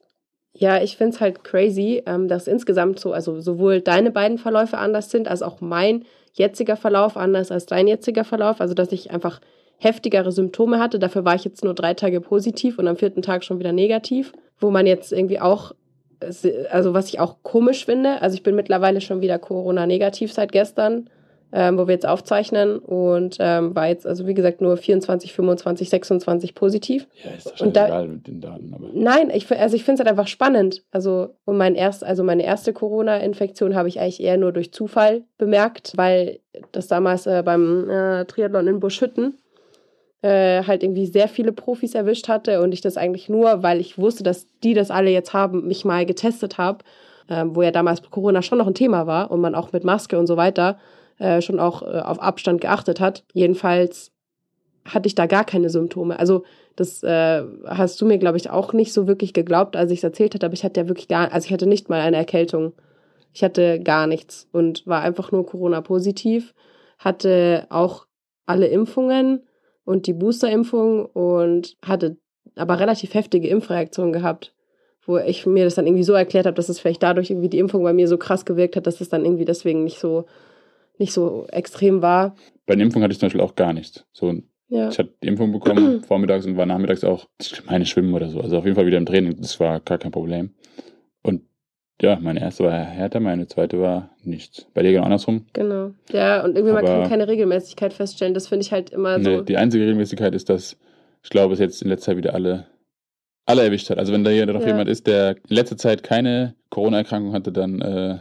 Ja, ich finde es halt crazy, ähm, dass insgesamt so, also sowohl deine beiden Verläufe anders sind, als auch mein jetziger Verlauf anders als dein jetziger Verlauf. Also, dass ich einfach heftigere Symptome hatte. Dafür war ich jetzt nur drei Tage positiv und am vierten Tag schon wieder negativ. Wo man jetzt irgendwie auch, also was ich auch komisch finde, also ich bin mittlerweile schon wieder Corona-negativ seit gestern ähm, wo wir jetzt aufzeichnen und ähm, war jetzt, also wie gesagt, nur 24, 25, 26 positiv. Ja, ist doch schon da, egal mit den Daten. Aber. Nein, ich, also ich finde es halt einfach spannend. Also, und mein erst, also meine erste Corona-Infektion habe ich eigentlich eher nur durch Zufall bemerkt, weil das damals äh, beim äh, Triathlon in Buschhütten äh, halt irgendwie sehr viele Profis erwischt hatte und ich das eigentlich nur, weil ich wusste, dass die das alle jetzt haben, mich mal getestet habe, ähm, wo ja damals Corona schon noch ein Thema war und man auch mit Maske und so weiter äh, schon auch äh, auf Abstand geachtet hat. Jedenfalls hatte ich da gar keine Symptome. Also das äh, hast du mir, glaube ich, auch nicht so wirklich geglaubt, als ich es erzählt hatte, aber ich hatte ja wirklich gar, also ich hatte nicht mal eine Erkältung. Ich hatte gar nichts und war einfach nur Corona-positiv, hatte auch alle Impfungen und die Booster-Impfung und hatte aber relativ heftige Impfreaktionen gehabt, wo ich mir das dann irgendwie so erklärt habe, dass es vielleicht dadurch irgendwie die Impfung bei mir so krass gewirkt hat, dass es dann irgendwie deswegen nicht so nicht so extrem war. Bei der Impfung hatte ich zum Beispiel auch gar nichts. So, ja. Ich hatte die Impfung bekommen vormittags und war nachmittags auch, ich meine, Schwimmen oder so. Also auf jeden Fall wieder im Training. Das war gar kein Problem. Ja, meine erste war härter, meine zweite war nichts. Bei dir genau andersrum. Genau. Ja, und irgendwie Aber man kann keine Regelmäßigkeit feststellen. Das finde ich halt immer so. die einzige Regelmäßigkeit ist, dass ich glaube, es jetzt in letzter Zeit wieder alle, alle erwischt hat. Also wenn da hier noch ja. jemand ist, der in letzter Zeit keine Corona-Erkrankung hatte, dann äh,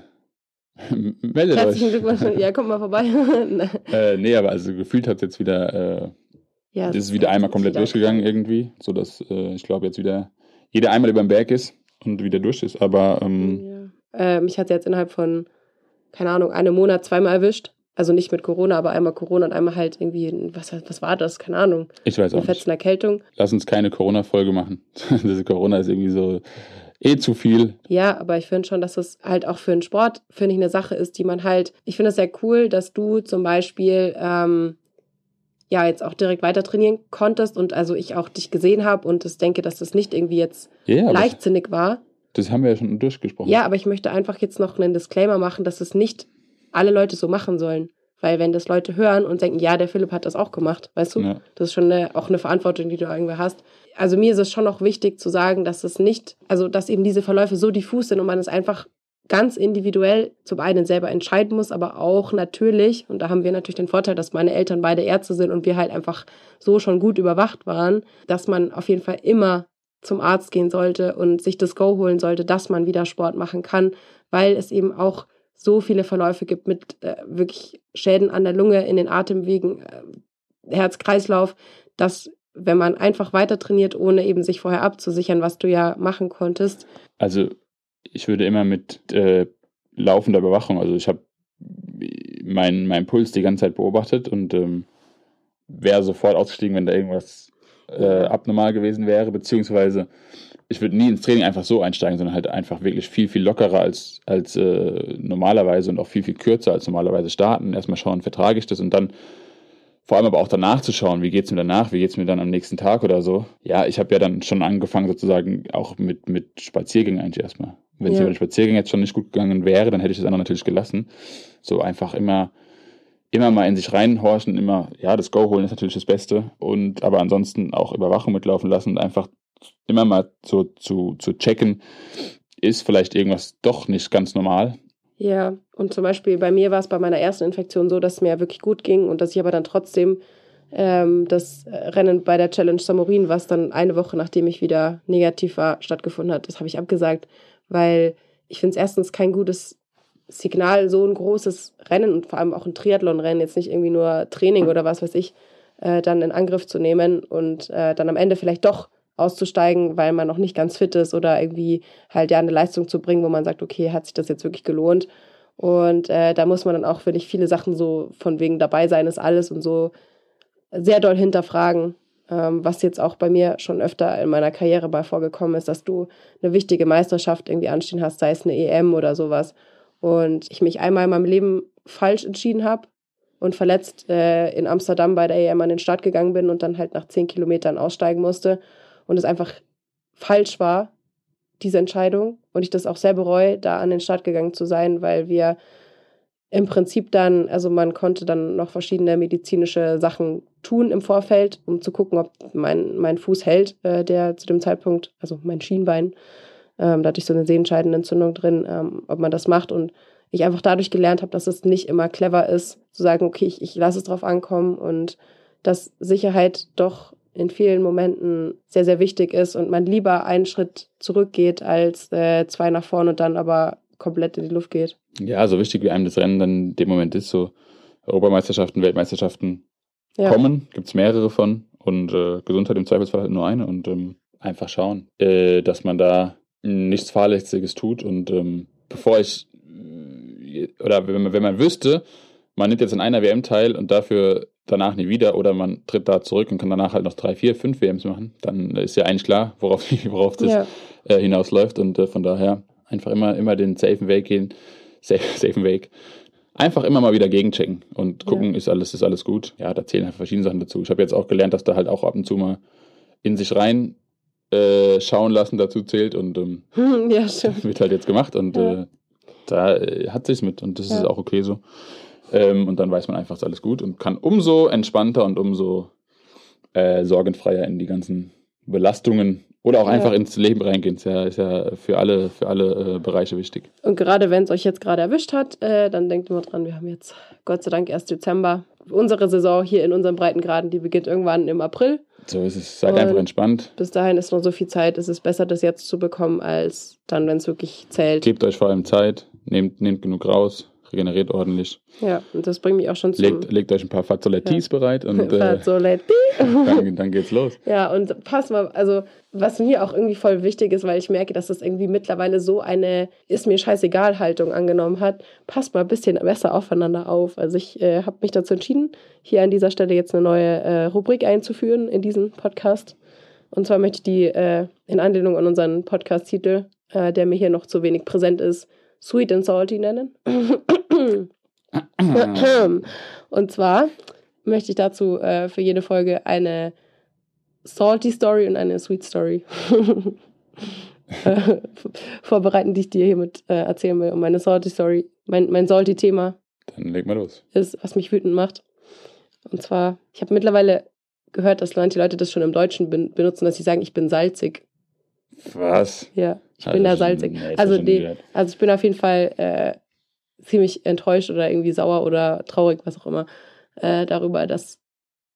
Meldet Herzlichen Glückwunsch. Ja, kommt mal vorbei. äh, nee, aber also gefühlt hat es jetzt wieder, äh, ja, ist wieder einmal komplett wieder durchgegangen irgendwie, sodass äh, ich glaube jetzt wieder jeder einmal über den Berg ist und wieder durch ist. Aber ähm, ja. Äh, mich hat es jetzt innerhalb von, keine Ahnung, einem Monat zweimal erwischt. Also nicht mit Corona, aber einmal Corona und einmal halt irgendwie, was, was war das? Keine Ahnung. Ich weiß auch. Eine Erkältung. Lass uns keine Corona-Folge machen. Diese Corona ist irgendwie so eh zu viel. Ja, aber ich finde schon, dass das halt auch für einen Sport, finde ich, eine Sache ist, die man halt, ich finde es sehr cool, dass du zum Beispiel, ähm, ja, jetzt auch direkt weiter trainieren konntest und also ich auch dich gesehen habe und das denke, dass das nicht irgendwie jetzt yeah, leichtsinnig war. Das haben wir ja schon durchgesprochen. Ja, aber ich möchte einfach jetzt noch einen Disclaimer machen, dass es nicht alle Leute so machen sollen. Weil wenn das Leute hören und denken, ja, der Philipp hat das auch gemacht, weißt du, ja. das ist schon eine, auch eine Verantwortung, die du irgendwie hast also mir ist es schon noch wichtig zu sagen, dass es nicht, also dass eben diese Verläufe so diffus sind und man es einfach ganz individuell zum einen selber entscheiden muss, aber auch natürlich, und da haben wir natürlich den Vorteil, dass meine Eltern beide Ärzte sind und wir halt einfach so schon gut überwacht waren, dass man auf jeden Fall immer zum Arzt gehen sollte und sich das Go holen sollte, dass man wieder Sport machen kann, weil es eben auch so viele Verläufe gibt mit äh, wirklich Schäden an der Lunge, in den Atemwegen, äh, Herz-Kreislauf, dass wenn man einfach weiter trainiert, ohne eben sich vorher abzusichern, was du ja machen konntest. Also ich würde immer mit äh, laufender Überwachung, also ich habe meinen mein Puls die ganze Zeit beobachtet und ähm, wäre sofort ausgestiegen, wenn da irgendwas äh, abnormal gewesen wäre, beziehungsweise ich würde nie ins Training einfach so einsteigen, sondern halt einfach wirklich viel, viel lockerer als, als äh, normalerweise und auch viel, viel kürzer als normalerweise starten. Erstmal schauen, vertrage ich das und dann vor allem aber auch danach zu schauen, wie geht's mir danach, wie geht's mir dann am nächsten Tag oder so. Ja, ich habe ja dann schon angefangen sozusagen auch mit, mit Spaziergängen eigentlich erstmal. Wenn es Ja. über den Spaziergang jetzt schon nicht gut gegangen wäre, dann hätte ich das andere natürlich gelassen. So einfach immer, immer mal in sich reinhorchen, immer, ja, das Go holen ist natürlich das Beste. Und aber ansonsten auch Überwachung mitlaufen lassen und einfach immer mal so zu, zu checken, ist vielleicht irgendwas doch nicht ganz normal. Ja, und zum Beispiel bei mir war es bei meiner ersten Infektion so, dass es mir wirklich gut ging und dass ich aber dann trotzdem ähm, das Rennen bei der Challenge Samorin, was dann eine Woche nachdem ich wieder negativ war, stattgefunden hat, das habe ich abgesagt, weil ich finde es erstens kein gutes Signal, so ein großes Rennen und vor allem auch ein Triathlon-Rennen, jetzt nicht irgendwie nur Training oder was weiß ich, äh, dann in Angriff zu nehmen und äh, dann am Ende vielleicht doch auszusteigen, weil man noch nicht ganz fit ist oder irgendwie halt ja eine Leistung zu bringen, wo man sagt, okay, hat sich das jetzt wirklich gelohnt? Und äh, da muss man dann auch, finde ich, viele Sachen so von wegen dabei sein ist alles und so sehr doll hinterfragen, ähm, was jetzt auch bei mir schon öfter in meiner Karriere mal vorgekommen ist, dass du eine wichtige Meisterschaft irgendwie anstehen hast, sei es eine EM oder sowas. Und ich mich einmal in meinem Leben falsch entschieden habe und verletzt äh, in Amsterdam bei der EM an den Start gegangen bin und dann halt nach zehn Kilometern aussteigen musste und es einfach falsch war, diese Entscheidung. Und ich das auch sehr bereue, da an den Start gegangen zu sein, weil wir im Prinzip dann, also man konnte dann noch verschiedene medizinische Sachen tun im Vorfeld, um zu gucken, ob mein, mein Fuß hält, äh, der zu dem Zeitpunkt, also mein Schienbein, ähm, da hatte ich so eine sehenscheidende Entzündung drin, ähm, ob man das macht. Und ich einfach dadurch gelernt habe, dass es nicht immer clever ist, zu sagen, okay, ich, ich lasse es drauf ankommen und dass Sicherheit doch in vielen Momenten sehr, sehr wichtig ist und man lieber einen Schritt zurückgeht als äh, zwei nach vorne und dann aber komplett in die Luft geht. Ja, so wichtig wie einem das Rennen dann in dem Moment ist, so Europameisterschaften, Weltmeisterschaften Ja. kommen, gibt es mehrere von und äh, Gesundheit im Zweifelsfall halt nur eine und ähm, einfach schauen, äh, dass man da nichts Fahrlässiges tut und ähm, bevor ich äh, oder wenn man, wenn man wüsste, man nimmt jetzt in einer WM teil und dafür danach nie wieder oder man tritt da zurück und kann danach halt noch drei, vier, fünf WMs machen, dann ist ja eigentlich klar, worauf, worauf das Ja. äh, hinausläuft und äh, von daher einfach immer, immer den safen Weg gehen, safe, safen Weg. Einfach immer mal wieder gegenchecken und gucken, ist alles, ist alles gut. Ja, da zählen halt verschiedene Sachen dazu. Ich habe jetzt auch gelernt, dass da halt auch ab und zu mal in sich rein äh, schauen lassen dazu zählt und ähm, ja, wird halt jetzt gemacht und Ja. äh, da äh, hat sich's mit und das ist Ja. auch okay so. Ähm, und dann weiß man einfach, ist alles gut und kann umso entspannter und umso äh, sorgenfreier in die ganzen Belastungen oder auch Ja. einfach ins Leben reingehen. Ist ja, ist ja für alle, für alle äh, Bereiche wichtig. Und gerade wenn es euch jetzt gerade erwischt hat, äh, dann denkt immer dran, wir haben jetzt Gott sei Dank erst Dezember. Unsere Saison hier in unseren Breitengraden, die beginnt irgendwann im April. So ist es. Seid Und- einfach entspannt. Bis dahin ist noch so viel Zeit. Es ist besser, das jetzt zu bekommen, als dann, wenn es wirklich zählt. Gebt euch vor allem Zeit. Nehmt, nehmt genug raus. Regeneriert ordentlich. Ja, und das bringt mich auch schon zum Legt, legt euch ein paar Fazzolettis bereit und äh, dann, dann geht's los. Ja, und pass mal, also was mir auch irgendwie voll wichtig ist, weil ich merke, dass das irgendwie mittlerweile so eine ist mir scheißegal Haltung angenommen hat. Passt mal ein bisschen besser aufeinander auf. Also ich äh, habe mich dazu entschieden, hier an dieser Stelle jetzt eine neue äh, Rubrik einzuführen in diesen Podcast. Und zwar möchte ich die äh, in Anlehnung an unseren Podcast-Titel, äh, der mir hier noch zu wenig präsent ist, Sweet and Salty nennen. Und zwar möchte ich dazu äh, für jede Folge eine Salty Story und eine Sweet Story äh, vorbereiten, die ich dir hiermit äh, erzählen will. Und meine Salty Story, mein, mein Salty-Thema Dann leg mal los. ist, was mich wütend macht. Und zwar, ich habe mittlerweile gehört, dass manche Leute das schon im Deutschen ben benutzen, dass sie sagen, ich bin salzig. Was? Ja, ich Also bin da salzig. also, gehört. also ich bin auf jeden Fall äh, ziemlich enttäuscht oder irgendwie sauer oder traurig, was auch immer, äh, darüber, dass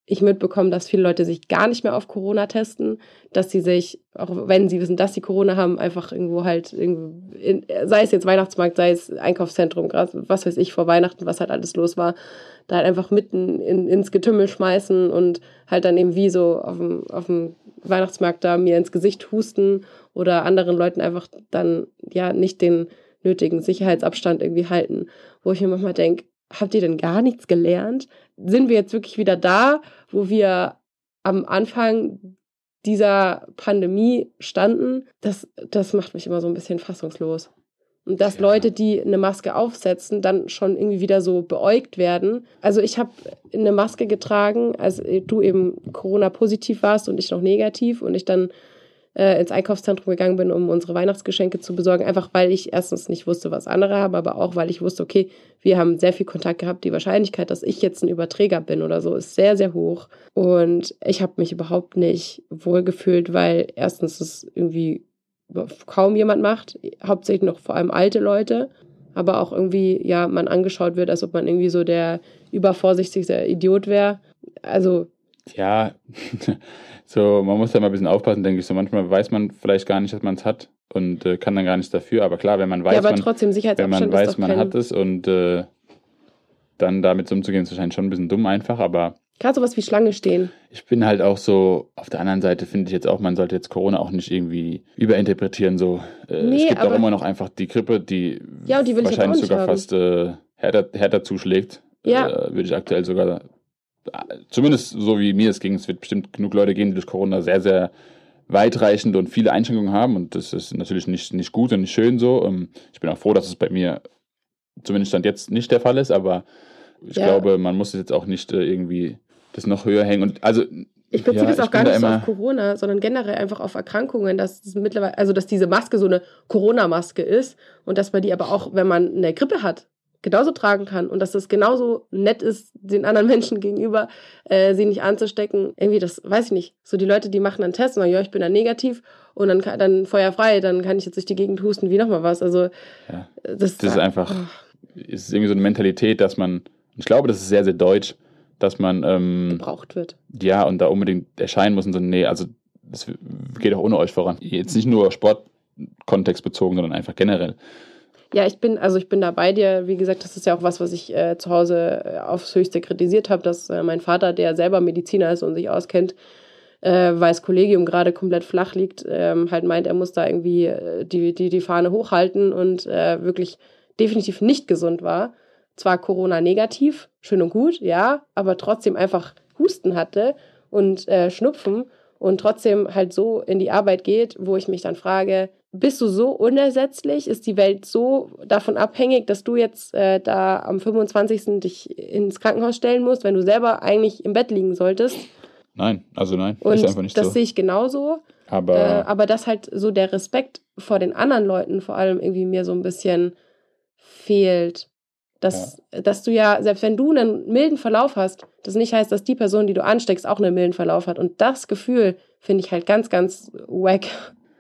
ich mitbekomme, dass viele Leute sich gar nicht mehr auf Corona testen, dass sie sich, auch wenn sie wissen, dass sie Corona haben, einfach irgendwo halt, irgendwo in, sei es jetzt Weihnachtsmarkt, sei es Einkaufszentrum, was weiß ich, vor Weihnachten, was halt alles los war, da halt einfach mitten in, ins Getümmel schmeißen und halt dann eben wie so auf dem, auf dem Weihnachtsmarkt da mir ins Gesicht husten oder anderen Leuten einfach dann ja nicht den nötigen Sicherheitsabstand irgendwie halten, wo ich mir manchmal denke, habt ihr denn gar nichts gelernt? Sind wir jetzt wirklich wieder da, wo wir am Anfang dieser Pandemie standen? Das, das macht mich immer so ein bisschen fassungslos. Und dass Ja. Leute, die eine Maske aufsetzen, dann schon irgendwie wieder so beäugt werden. Also ich habe eine Maske getragen, als du eben Corona-positiv warst und ich noch negativ und ich dann äh, ins Einkaufszentrum gegangen bin, um unsere Weihnachtsgeschenke zu besorgen. Einfach weil ich erstens nicht wusste, was andere haben, aber auch weil ich wusste, okay, wir haben sehr viel Kontakt gehabt. Die Wahrscheinlichkeit, dass ich jetzt ein Überträger bin oder so, ist sehr, sehr hoch. Und ich habe mich überhaupt nicht wohlgefühlt, weil erstens es irgendwie kaum jemand macht, hauptsächlich noch vor allem alte Leute, aber auch irgendwie, ja, man angeschaut wird, als ob man irgendwie so der übervorsichtigste Idiot wäre. Also, Ja, so, man muss da mal ein bisschen aufpassen, denke ich. So, manchmal weiß man vielleicht gar nicht, dass man es hat und äh, kann dann gar nichts dafür. Aber klar, wenn man weiß, ja, man, wenn man weiß, man kein, hat es und äh, dann damit umzugehen, ist wahrscheinlich schon ein bisschen dumm einfach. Aber Gerade sowas wie Schlange stehen. ich bin halt auch so, auf der anderen Seite finde ich jetzt auch, man sollte jetzt Corona auch nicht irgendwie überinterpretieren. So. Äh, Nee, es gibt auch immer noch einfach die Grippe, die Ja, die wahrscheinlich sogar haben. fast äh, härter, härter zuschlägt. Ja. Äh, würde ich aktuell sogar, zumindest so wie mir es ging, es wird bestimmt genug Leute geben, die durch Corona sehr, sehr weitreichende und viele Einschränkungen haben. Und das ist natürlich nicht, nicht gut und nicht schön so. Ähm, Ich bin auch froh, dass es bei mir zumindest Stand jetzt nicht der Fall ist, aber ich Ja. glaube, man muss es jetzt auch nicht äh, irgendwie das noch höher hängen. Und also Ich beziehe ja, das auch gar nicht so auf Corona, sondern generell einfach auf Erkrankungen, dass es mittlerweile, also dass diese Maske so eine Corona-Maske ist und dass man die aber auch, wenn man eine Grippe hat, genauso tragen kann und dass das genauso nett ist, den anderen Menschen gegenüber, äh, sie nicht anzustecken. Irgendwie, das weiß ich nicht. So die Leute, die machen einen Test und sagen, ja, ich bin da negativ und dann, dann feuerfrei, dann kann ich jetzt durch die Gegend husten wie nochmal was. Also Ja. das, Das ist einfach, es ist irgendwie so eine Mentalität, dass man, ich glaube, das ist sehr, sehr deutsch, dass man, ähm, gebraucht wird. ja, und da unbedingt erscheinen muss und so, nee, also das geht auch ohne euch voran. Jetzt nicht nur Sportkontext bezogen, sondern einfach generell. Ja, ich bin, also ich bin da bei dir. Wie gesagt, das ist ja auch was, was ich äh, zu Hause äh, aufs Höchste kritisiert habe, dass äh, mein Vater, der selber Mediziner ist und sich auskennt, äh, weil das Kollegium gerade komplett flach liegt, ähm, halt meint, er muss da irgendwie äh, die, die, die Fahne hochhalten und äh, wirklich definitiv nicht gesund war. Zwar Corona negativ, schön und gut, ja, aber trotzdem einfach Husten hatte und äh, Schnupfen und trotzdem halt so in die Arbeit geht, wo ich mich dann frage, bist du so unersetzlich? Ist die Welt so davon abhängig, dass du jetzt äh, da am 25. dich ins Krankenhaus stellen musst, wenn du selber eigentlich im Bett liegen solltest? Nein, also nein, Und ist einfach nicht das so. sehe ich genauso. Aber Äh, aber dass halt so der Respekt vor den anderen Leuten vor allem irgendwie mir so ein bisschen fehlt. Dass, dass du ja, selbst wenn du einen milden Verlauf hast, das nicht heißt, dass die Person, die du ansteckst, auch einen milden Verlauf hat. Und das Gefühl finde ich halt ganz, ganz wack.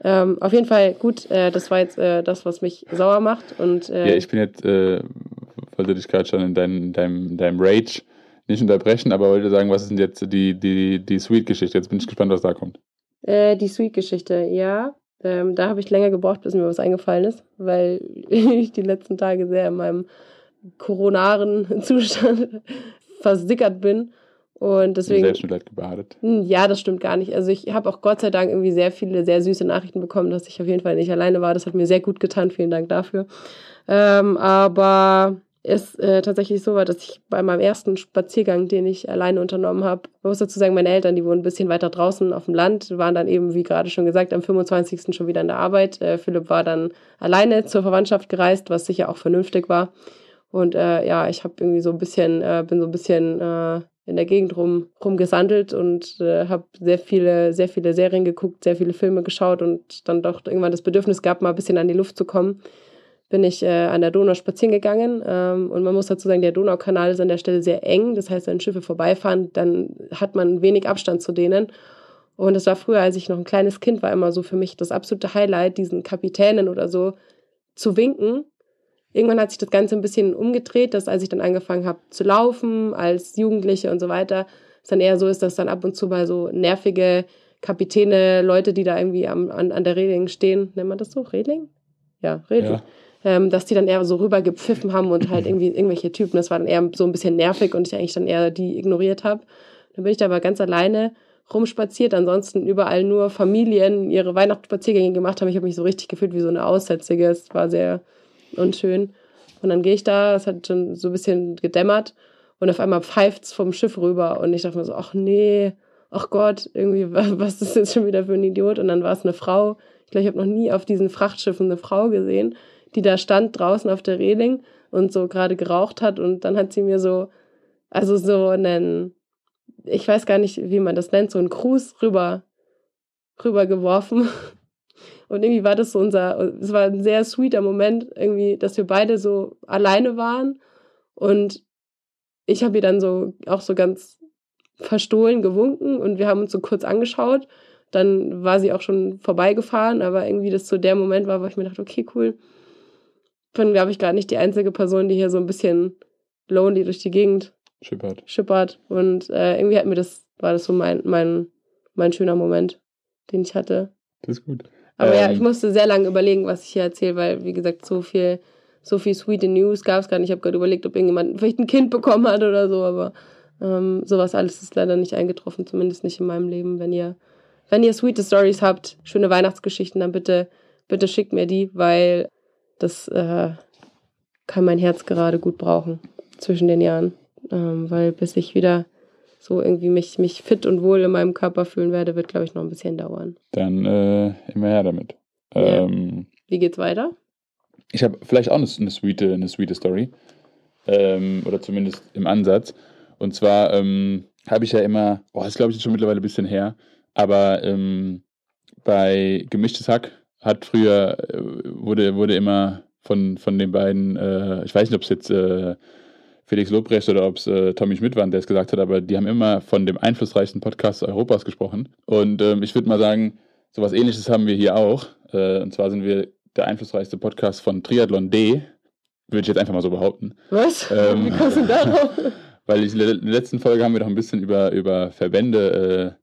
Ähm, auf jeden Fall gut, äh, das war jetzt äh, das, was mich sauer macht. Und äh, ja, ich bin jetzt, äh, wollte dich gerade schon in, dein, in deinem, in deinem Rage nicht unterbrechen, aber wollte sagen, was ist denn jetzt die, die, die Sweet-Geschichte? Jetzt bin ich gespannt, was da kommt. Äh, die Sweet-Geschichte, ja. Ähm, da habe ich länger gebraucht, bis mir was eingefallen ist, weil ich die letzten Tage sehr in meinem koronaren Zustand versickert bin. Und deswegen. Selbstmitleid gebadet. Hm, Ja, das stimmt gar nicht. Also ich habe auch Gott sei Dank irgendwie sehr viele, sehr süße Nachrichten bekommen, dass ich auf jeden Fall nicht alleine war. Das hat mir sehr gut getan. Vielen Dank dafür. Ähm, aber es äh, tatsächlich so war, dass ich bei meinem ersten Spaziergang, den ich alleine unternommen habe, man muss dazu sagen, meine Eltern, die wohnen ein bisschen weiter draußen auf dem Land, waren dann eben, wie gerade schon gesagt, am 25. schon wieder in der Arbeit. Äh, Philipp war dann alleine zur Verwandtschaft gereist, was sicher auch vernünftig war. Und äh, ja, ich habe irgendwie so ein bisschen, äh, bin so ein bisschen äh, in der Gegend rum rumgesandelt und äh, habe sehr viele, sehr viele Serien geguckt, sehr viele Filme geschaut und dann doch irgendwann das Bedürfnis gehabt, mal ein bisschen an die Luft zu kommen. Bin ich äh, an der Donau spazieren gegangen ähm, und man muss dazu sagen, der Donaukanal ist an der Stelle sehr eng. Das heißt, wenn Schiffe vorbeifahren, dann hat man wenig Abstand zu denen. Und es war früher, als ich noch ein kleines Kind war, immer so für mich das absolute Highlight, diesen Kapitänen oder so zu winken Irgendwann hat sich das Ganze ein bisschen umgedreht, dass als ich dann angefangen habe zu laufen, als Jugendliche und so weiter, es dann eher so ist, dass dann ab und zu mal so nervige Kapitäne, Leute, die da irgendwie am, an, an der Reling stehen, nennt man das so? Reling? Ja, Reling. Ja. Ähm, dass die dann eher so rüber gepfiffen haben und halt irgendwie irgendwelche Typen. Das war dann eher so ein bisschen nervig und ich eigentlich dann eher die ignoriert habe. Dann bin ich da aber ganz alleine rumspaziert, ansonsten überall nur Familien ihre Weihnachtsspaziergänge gemacht haben. Ich habe mich so richtig gefühlt wie so eine Aussätzige. Es war sehr unschön. Und dann gehe ich da, es hat schon so ein bisschen gedämmert und auf einmal pfeift's vom Schiff rüber und ich dachte mir so, ach nee, ach Gott, irgendwie, was ist jetzt schon wieder für ein Idiot? Und dann war es eine Frau. Ich glaube, ich habe noch nie auf diesen Frachtschiffen eine Frau gesehen, die da stand draußen auf der Reling und so gerade geraucht hat. Und dann hat sie mir so, also so einen, ich weiß gar nicht, wie man das nennt, so einen Gruß rüber, rüber geworfen. Und irgendwie war das so unser, es war ein sehr sweeter Moment, irgendwie, dass wir beide so alleine waren. Und ich habe ihr dann so auch so ganz verstohlen gewunken und wir haben uns so kurz angeschaut. Dann war sie auch schon vorbeigefahren, aber irgendwie das so der Moment war, wo ich mir dachte, okay, cool. Bin, glaube ich, gerade nicht die einzige Person, die hier so ein bisschen lonely durch die Gegend Schippert. schippert. Und äh, irgendwie hat mir das, war das so mein, mein, mein schöner Moment, den ich hatte. Das ist gut. Aber ja, Ähm, ich musste sehr lange überlegen, was ich hier erzähle, weil, wie gesagt, so viel, so viel sweet News gab es gar nicht. Ich habe gerade überlegt, ob irgendjemand vielleicht ein Kind bekommen hat oder so, aber ähm, sowas alles ist leider nicht eingetroffen, zumindest nicht in meinem Leben. Wenn ihr, wenn ihr sweete Stories habt, schöne Weihnachtsgeschichten, dann bitte, bitte schickt mir die, weil das äh, kann mein Herz gerade gut brauchen zwischen den Jahren. Ähm, weil bis ich wieder so irgendwie mich, mich fit und wohl in meinem Körper fühlen werde, wird, glaube ich, noch ein bisschen dauern. Dann äh, immer her damit. Ja. Ähm, Wie geht's weiter? Ich habe vielleicht auch eine, eine, sweete, eine sweete Story. Ähm, oder zumindest im Ansatz. Und zwar ähm, habe ich ja immer, oh, das ist glaube ich jetzt schon mittlerweile ein bisschen her, aber ähm, bei Gemischtes Hack hat früher, äh, wurde, wurde immer von, von den beiden, äh, ich weiß nicht, ob es jetzt äh, Felix Lobrecht oder ob es äh, Tommy Schmidt war, der es gesagt hat, aber die haben immer von dem einflussreichsten Podcast Europas gesprochen. Und ähm, ich würde mal sagen, sowas ähnliches haben wir hier auch. Äh, und zwar sind wir der einflussreichste Podcast von Triathlon D. Würde ich jetzt einfach mal so behaupten. Was? Ähm, Wie kommst du darauf? Weil in der letzten Folge haben wir doch ein bisschen über, über Verbände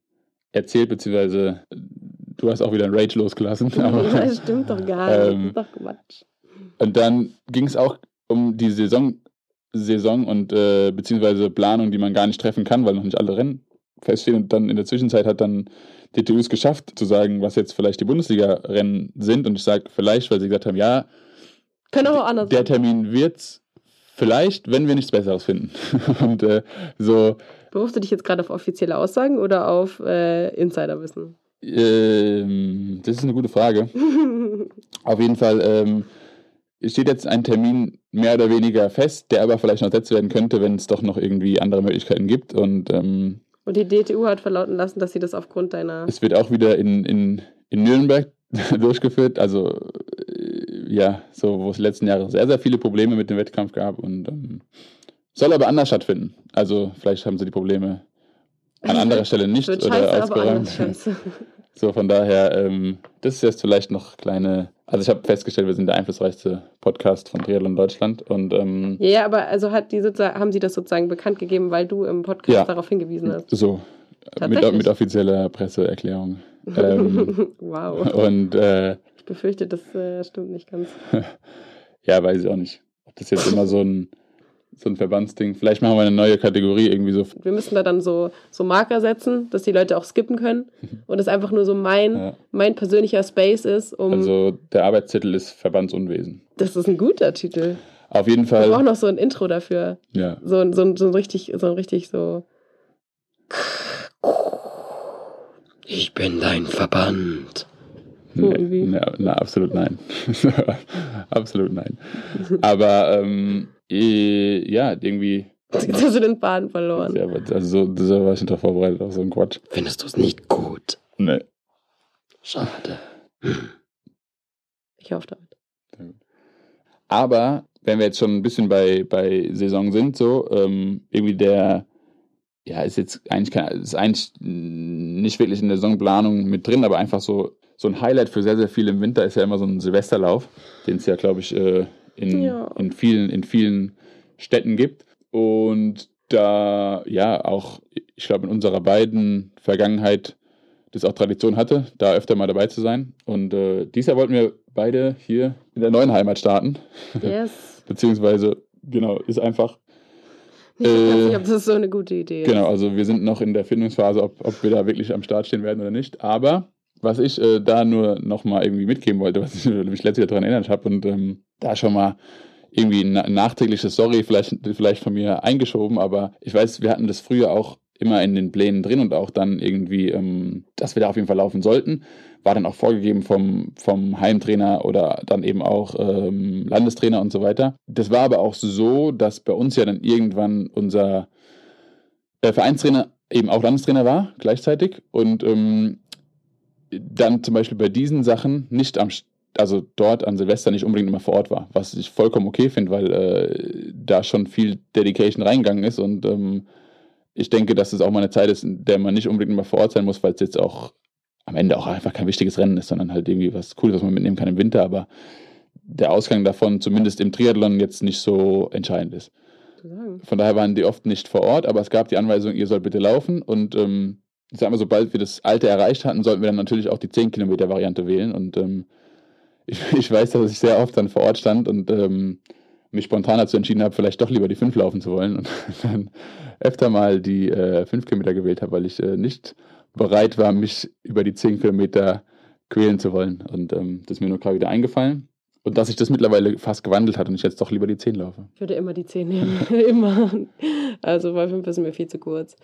äh, erzählt, beziehungsweise du hast auch wieder ein Rage losgelassen. Aber, das stimmt doch gar nicht. Ähm, das ist doch Quatsch. und dann ging es auch um die Saison, Saison und äh, beziehungsweise Planung, die man gar nicht treffen kann, weil noch nicht alle Rennen feststehen. Und dann in der Zwischenzeit hat dann DTU es geschafft, zu sagen, was jetzt vielleicht die Bundesliga-Rennen sind. Und ich sage vielleicht, weil sie gesagt haben, ja, Können auch anders der. Termin wird's vielleicht, wenn wir nichts Besseres finden. und äh, so, Berufst du dich jetzt gerade auf offizielle Aussagen oder auf äh, Insiderwissen? ähm, das ist eine gute Frage. Auf jeden Fall ähm, steht jetzt ein Termin mehr oder weniger fest, der aber vielleicht noch ersetzt werden könnte, wenn es doch noch irgendwie andere Möglichkeiten gibt. Und ähm, Und die DTU hat verlauten lassen, dass sie das aufgrund deiner. es wird auch wieder in, in, in Nürnberg durchgeführt. Also äh, ja, so wo es letzten Jahre sehr, sehr viele Probleme mit dem Wettkampf gab und ähm, soll aber anders stattfinden. Also vielleicht haben sie die Probleme an anderer Stelle nicht oder scheiße, ausgeräumt. So, von daher, ähm, das ist jetzt vielleicht noch kleine. Also, ich habe festgestellt, wir sind der einflussreichste Podcast von Triathlon Deutschland und ähm, Ja, aber also hat die haben sie das sozusagen bekannt gegeben, weil du im Podcast Ja. darauf hingewiesen hast. so mit, mit offizieller Presseerklärung. Ähm, wow. und äh, Ich befürchte, das äh, stimmt nicht ganz. ja, weiß ich auch nicht, ob das jetzt immer so ein, so ein Verbandsding. Vielleicht machen wir eine neue Kategorie irgendwie so. Wir müssen da dann so, so Marker setzen, dass die Leute auch skippen können und es einfach nur so mein, Ja. mein persönlicher Space ist, um. Also, der Arbeitstitel ist Verbandsunwesen. das ist ein guter Titel. Auf jeden Wir brauchen Fall, noch so ein Intro dafür. ja. So, ein- so, ein- so ein richtig, so ein richtig so. Ich bin dein Verband. So Nee, irgendwie. na, na, absolut nein. absolut nein. Aber ähm, eh, ja, irgendwie. Jetzt hast du den Faden verloren. Ja, aber also so, so war ich nicht vorbereitet, auf so einen Quatsch. Findest du es nicht gut? Nee. Schade. Ich hoffe damit. Aber wenn wir jetzt schon ein bisschen bei, bei Saison sind, so, ähm, irgendwie der, ja, ist jetzt eigentlich, kein, ist eigentlich nicht wirklich in der Saisonplanung mit drin, aber einfach so, so ein Highlight für sehr, sehr viele im Winter ist ja immer so ein Silvesterlauf, den es ja, glaube ich, äh, in, Ja. in, vielen, in vielen Städten gibt. Und da, ja, auch, ich glaube, in unserer beiden Vergangenheit das auch Tradition hatte, da öfter mal dabei zu sein. Und äh, dieses Jahr wollten wir beide hier in der neuen Heimat starten. Yes. Beziehungsweise, genau, ist einfach, Ich weiß Äh, nicht, ob das so eine gute Idee ist. genau, also wir sind noch in der Findungsphase, ob, ob wir da wirklich am Start stehen werden oder nicht. Aber was ich äh, da nur nochmal irgendwie mitgeben wollte, was ich mich letztes Jahr daran erinnert habe und ähm, da schon mal irgendwie na- nachträgliches Sorry vielleicht, vielleicht von mir eingeschoben, aber ich weiß, wir hatten das früher auch immer in den Plänen drin und auch dann irgendwie, ähm, dass wir da auf jeden Fall laufen sollten. war dann auch vorgegeben vom, vom Heimtrainer oder dann eben auch ähm, Landestrainer und so weiter. Das war aber auch so, dass bei uns ja dann irgendwann unser äh, Vereinstrainer eben auch Landestrainer war, gleichzeitig. Und ähm, dann zum Beispiel bei diesen Sachen nicht am, also dort an Silvester nicht unbedingt immer vor Ort war, was ich vollkommen okay finde, weil äh, da schon viel Dedication reingegangen ist und ähm, ich denke, dass es auch mal eine Zeit ist, in der man nicht unbedingt immer vor Ort sein muss, weil es jetzt auch am Ende auch einfach kein wichtiges Rennen ist, sondern halt irgendwie was Cooles, was man mitnehmen kann im Winter, aber der Ausgang davon zumindest im Triathlon jetzt nicht so entscheidend ist. Von daher waren die oft nicht vor Ort, aber es gab die Anweisung, ihr sollt bitte laufen und ähm, ich sag mal, sobald wir das Alte erreicht hatten, sollten wir dann natürlich auch die 10 Kilometer Variante wählen und ähm, ich, ich, weiß, dass ich sehr oft dann vor Ort stand und ähm, mich spontan dazu entschieden habe, vielleicht doch lieber die 5 laufen zu wollen und dann öfter mal die äh, 5 Kilometer gewählt habe, weil ich äh, nicht bereit war, mich über die 10 Kilometer quälen zu wollen. Und ähm, das ist mir nur gerade wieder eingefallen. Und dass sich das mittlerweile fast gewandelt hat und ich jetzt doch lieber die 10 laufe. Ich würde immer die 10 nehmen. immer. Also bei 5 ist mir viel zu kurz.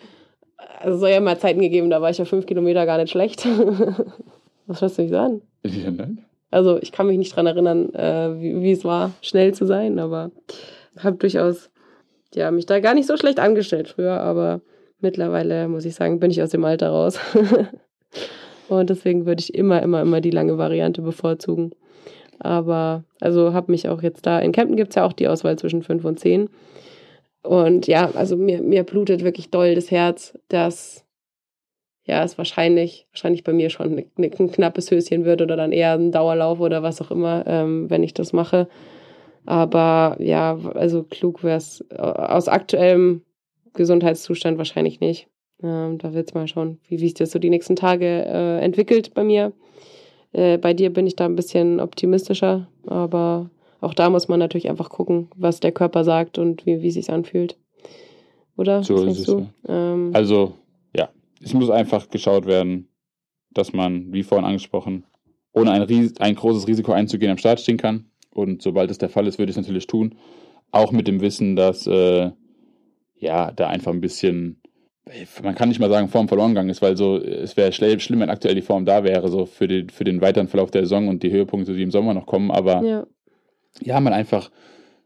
Also es soll ja mal Zeiten gegeben, da war ich ja 5 Kilometer gar nicht schlecht. Was willst du nicht sagen? Ja, nein. Also ich kann mich nicht daran erinnern, äh, wie, wie, es war, schnell zu sein, aber habe durchaus ja, mich da gar nicht so schlecht angestellt früher, aber mittlerweile muss ich sagen, bin ich aus dem Alter raus. Und deswegen würde ich immer, immer, immer die lange Variante bevorzugen. Aber, also habe mich auch jetzt da, in Kempten gibt es ja auch die Auswahl zwischen 5 und 10. Und ja, also mir, mir blutet wirklich doll das Herz, dass ja, es wahrscheinlich, wahrscheinlich bei mir schon ein, ein knappes Höschen wird oder dann eher ein Dauerlauf oder was auch immer, ähm, wenn ich das mache. Aber ja, also klug wäre es aus aktuellem Gesundheitszustand wahrscheinlich nicht. Ähm, da wird es mal schauen, wie, wie sich das so die nächsten Tage äh, entwickelt bei mir. Äh, bei dir bin ich da ein bisschen optimistischer, aber auch da muss man natürlich einfach gucken, was der Körper sagt und wie, wie es sich anfühlt. Oder? So ist es. Ja. Ähm, also es muss einfach geschaut werden, dass man, wie vorhin angesprochen, ohne ein, Ries ein großes Risiko einzugehen am Start stehen kann. Und sobald es der Fall ist, würde ich es natürlich tun. Auch mit dem Wissen, dass äh, ja, da einfach ein bisschen, man kann nicht mal sagen, Form verloren gegangen ist, weil so, es wäre schlimm, wenn aktuell die Form da wäre, so für, die, für den weiteren Verlauf der Saison und die Höhepunkte, die im Sommer noch kommen. Aber ja, ja man einfach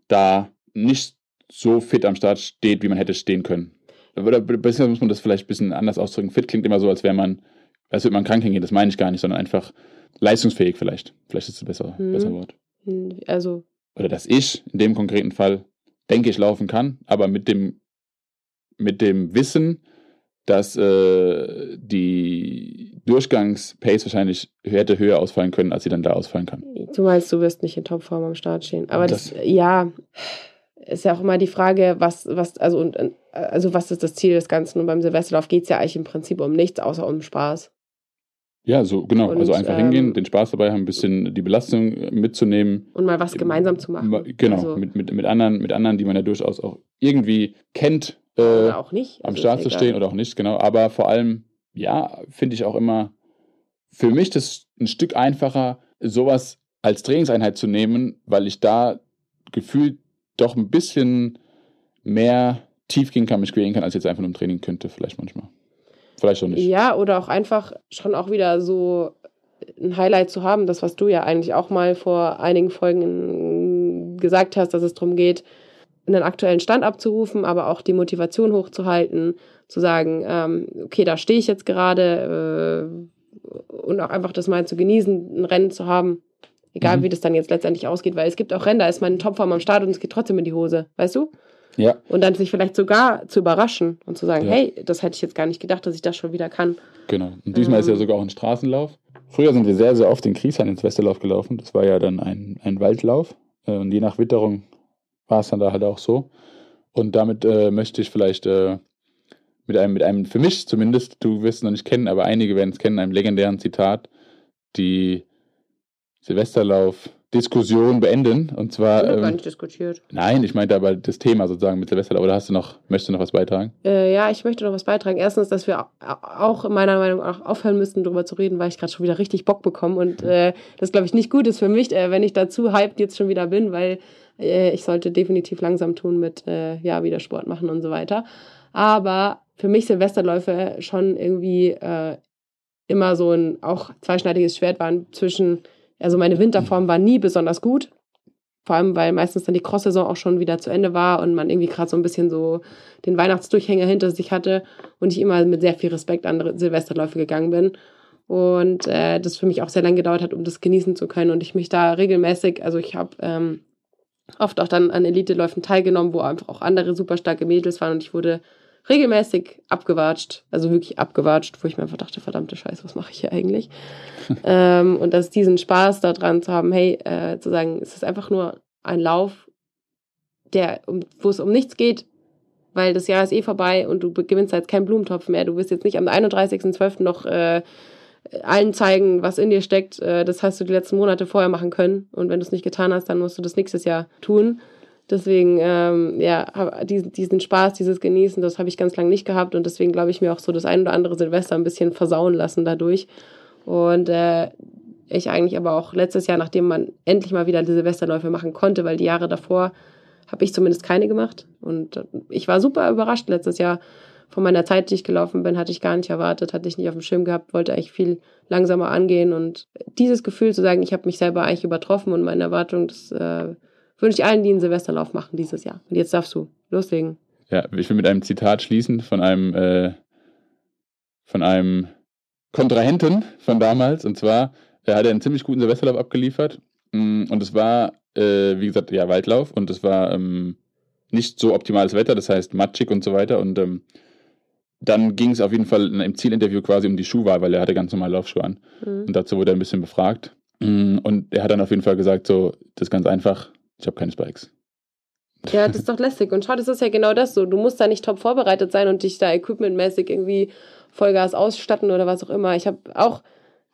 da nicht so fit am Start steht, wie man hätte stehen können. Oder besser muss man das vielleicht ein bisschen anders ausdrücken. Fit klingt immer so, als wäre man, als würde man krank hingehen. Das meine ich gar nicht, sondern einfach leistungsfähig vielleicht. Vielleicht ist das ein besser, hm. besser Wort. Hm, also. Oder dass ich in dem konkreten Fall denke, ich laufen kann, aber mit dem, mit dem Wissen, dass äh, die Durchgangspace wahrscheinlich hätte höher ausfallen können, als sie dann da ausfallen kann. Du meinst, du wirst nicht in Topform am Start stehen. Aber das, das ja, ist ja auch immer die Frage, was, was, also, und, also was ist das Ziel des Ganzen? Und beim Silvesterlauf geht es ja eigentlich im Prinzip um nichts, außer um Spaß. Ja, so genau. Und, also einfach ähm, hingehen, den Spaß dabei haben, ein bisschen die Belastung mitzunehmen. Und mal was gemeinsam zu machen. Genau, also, mit, mit, mit, anderen, mit anderen, die man ja durchaus auch irgendwie kennt. Äh, oder auch nicht. am also Start zu stehen oder auch nicht, genau. Aber vor allem, ja, finde ich auch immer für mich das ein Stück einfacher, sowas als Trainingseinheit zu nehmen, weil ich da gefühlt doch ein bisschen mehr tief gehen kann, mich quälen kann, als jetzt einfach nur im Training könnte, vielleicht manchmal. Vielleicht auch nicht. Ja, oder auch einfach schon auch wieder so ein Highlight zu haben, das, was du ja eigentlich auch mal vor einigen Folgen gesagt hast, dass es darum geht, einen aktuellen Stand abzurufen, aber auch die Motivation hochzuhalten, zu sagen, ähm, okay, da stehe ich jetzt gerade äh, und auch einfach das mal zu genießen, ein Rennen zu haben, Egal, mhm. wie das dann jetzt letztendlich ausgeht, weil es gibt auch Rennen, da ist man in Topform am Start und es geht trotzdem in die Hose, weißt du? Ja. Und dann sich vielleicht sogar zu überraschen und zu sagen, ja. hey, das hätte ich jetzt gar nicht gedacht, dass ich das schon wieder kann. Genau. Und diesmal ähm. ist ja sogar auch ein Straßenlauf. Früher sind wir sehr, sehr oft in Kriesheim ins Westerlauf gelaufen. Das war ja dann ein, ein Waldlauf. Äh, und je nach Witterung war es dann da halt auch so. Und damit äh, möchte ich vielleicht äh, mit einem, mit einem, für mich zumindest, du wirst es noch nicht kennen, aber einige werden es kennen, einem legendären Zitat, die Silvesterlauf Diskussion beenden. Und zwar. Ich ähm, gar nicht diskutiert. Nein, ich meinte aber das Thema sozusagen mit Silvesterlauf. Oder hast du noch, möchtest du noch was beitragen? Äh, ja, ich möchte noch was beitragen. Erstens, dass wir auch meiner Meinung nach aufhören müssten, darüber zu reden, weil ich gerade schon wieder richtig Bock bekomme. Und äh, das, glaube ich, nicht gut ist für mich, äh, wenn ich dazu hyped jetzt schon wieder bin, weil äh, ich sollte definitiv langsam tun mit, äh, ja, wieder Sport machen und so weiter. Aber für mich Silvesterläufe schon irgendwie äh, immer so ein auch zweischneidiges Schwert war zwischen, also meine Winterform war nie besonders gut. Vor allem, weil meistens dann die Cross-Saison auch schon wieder zu Ende war und man irgendwie gerade so ein bisschen so den Weihnachtsdurchhänger hinter sich hatte und ich immer mit sehr viel Respekt an Silvesterläufe gegangen bin. Und äh, das für mich auch sehr lange gedauert hat, um das genießen zu können. Und ich mich da regelmäßig, also ich habe ähm, oft auch dann an Elite-Läufen teilgenommen, wo einfach auch andere super starke Mädels waren und ich wurde regelmäßig abgewatscht, also wirklich abgewatscht, wo ich mir einfach dachte, verdammte Scheiße, was mache ich hier eigentlich? ähm, und dass diesen Spaß daran zu haben, hey, äh, zu sagen, es ist einfach nur ein Lauf, der, um, wo es um nichts geht, weil das Jahr ist eh vorbei und du gewinnst halt keinen Blumentopf mehr. Du wirst jetzt nicht am 31.12. noch äh, allen zeigen, was in dir steckt. Äh, das hast du die letzten Monate vorher machen können. Und wenn du es nicht getan hast, dann musst du das nächstes Jahr tun. Deswegen, ähm, ja, diesen, diesen Spaß, dieses Genießen, das habe ich ganz lange nicht gehabt. Und deswegen glaube ich mir auch so das ein oder andere Silvester ein bisschen versauen lassen dadurch. Und äh, ich eigentlich aber auch letztes Jahr, nachdem man endlich mal wieder die Silvesterläufe machen konnte, weil die Jahre davor habe ich zumindest keine gemacht. Und äh, ich war super überrascht letztes Jahr, von meiner Zeit, die ich gelaufen bin, hatte ich gar nicht erwartet, hatte ich nicht auf dem Schirm gehabt, wollte eigentlich viel langsamer angehen und dieses Gefühl zu sagen, ich habe mich selber eigentlich übertroffen und meine Erwartung, das äh, wünsche ich allen, die einen Silvesterlauf machen dieses Jahr. Und jetzt darfst du loslegen. Ja, ich will mit einem Zitat schließen von einem, äh, von einem Kontrahenten von damals. Und zwar, er hat einen ziemlich guten Silvesterlauf abgeliefert. Mm, und es war, äh, wie gesagt, ja, Waldlauf. Und es war ähm, nicht so optimales Wetter, das heißt matschig und so weiter. Und ähm, dann ging es auf jeden Fall im Zielinterview quasi um die Schuhwahl, weil er hatte ganz normal Laufschuhe an. Mhm. Und dazu wurde er ein bisschen befragt. Mm, und er hat dann auf jeden Fall gesagt, so, das ist ganz einfach, ich habe keine Spikes. Ja, das ist doch lästig. Und schau, das ist ja genau das so. Du musst da nicht top vorbereitet sein und dich da equipmentmäßig irgendwie Vollgas ausstatten oder was auch immer. Ich habe auch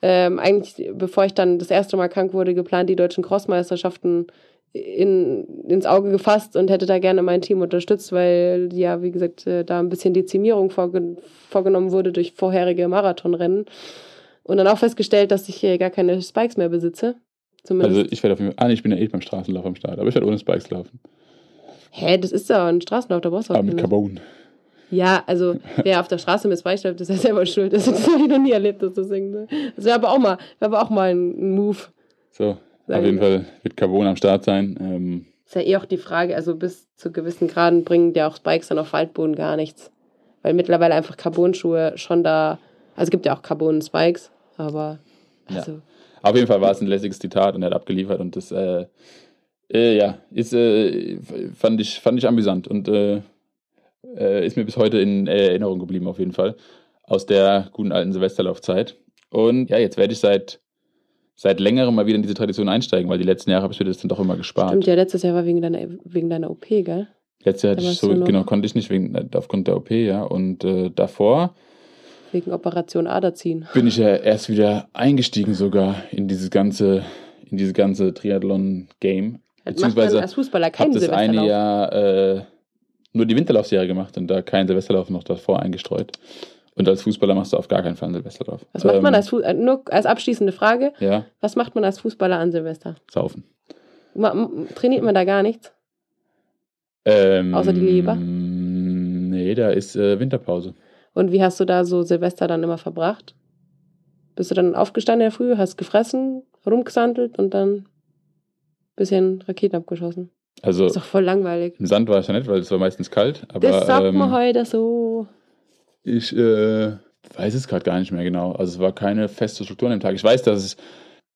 ähm, eigentlich, bevor ich dann das erste Mal krank wurde, geplant, die deutschen Crossmeisterschaften in, ins Auge gefasst und hätte da gerne mein Team unterstützt, weil ja, wie gesagt, äh, da ein bisschen Dezimierung vorge vorgenommen wurde durch vorherige Marathonrennen. Und dann auch festgestellt, dass ich gar keine Spikes mehr besitze. Zumindest. Also ich werde auf jeden Fall, ah, ich bin ja eh beim Straßenlauf am Start, aber ich werde ohne Spikes laufen. Hä, das ist ja ein Straßenlauf, da brauchst du auch Aber mit Carbon. Ja, also wer auf der Straße mit Spikes läuft, ist ja selber schuld. Das, das habe ich noch nie erlebt, dass das irgendwie. Das wäre aber auch mal, wäre aber auch mal ein Move. So, auf jeden Fall wird Carbon am Start sein. Ähm, ist ja eh auch die Frage, also bis zu gewissen Graden bringen ja auch Spikes dann auf Waldboden gar nichts. Weil mittlerweile einfach Carbon-Schuhe schon da, also es gibt ja auch Carbon-Spikes, aber also. Ja. Auf jeden Fall war es ein lässiges Zitat und er hat abgeliefert und das, äh, äh, ja, ist, äh, fand, ich, fand ich amüsant und äh, äh, ist mir bis heute in Erinnerung geblieben auf jeden Fall. Aus der guten alten Silvesterlaufzeit. Und ja, jetzt werde ich seit seit längerem mal wieder in diese Tradition einsteigen, weil die letzten Jahre habe ich mir das dann doch immer gespart. Stimmt, ja, letztes Jahr war wegen deiner, wegen deiner OP, gell? Letztes Jahr hatte ich so, genau, konnte ich nicht wegen, aufgrund der OP, ja. Und äh, davor. Wegen Operation Aderziehen. Bin ich ja erst wieder eingestiegen sogar in dieses ganze, in diese ganze Triathlon-Game. Beziehungsweise als Fußballer kein habe das eine Jahr äh, nur die Winterlaufserie gemacht und da kein Silvesterlauf noch davor eingestreut. Und als Fußballer machst du auf gar keinen Fall ein Silvester drauf. Was macht man ähm, als Fußballer? Äh, nur als abschließende Frage. Ja. Was macht man als Fußballer an Silvester? Saufen. Trainiert man da gar nichts? Ähm, Außer die Leber? Nee, da ist äh, Winterpause. Und wie hast du da so Silvester dann immer verbracht? Bist du dann aufgestanden in der Früh, hast gefressen, rumgesandelt und dann ein bisschen Raketen abgeschossen? Also, ist doch voll langweilig. Im Sand war es ja nicht, weil es war meistens kalt. Aber, das sagt ähm, man heute so. Ich äh, weiß es gerade gar nicht mehr genau. Also es war keine feste Struktur an dem Tag. Ich weiß, dass es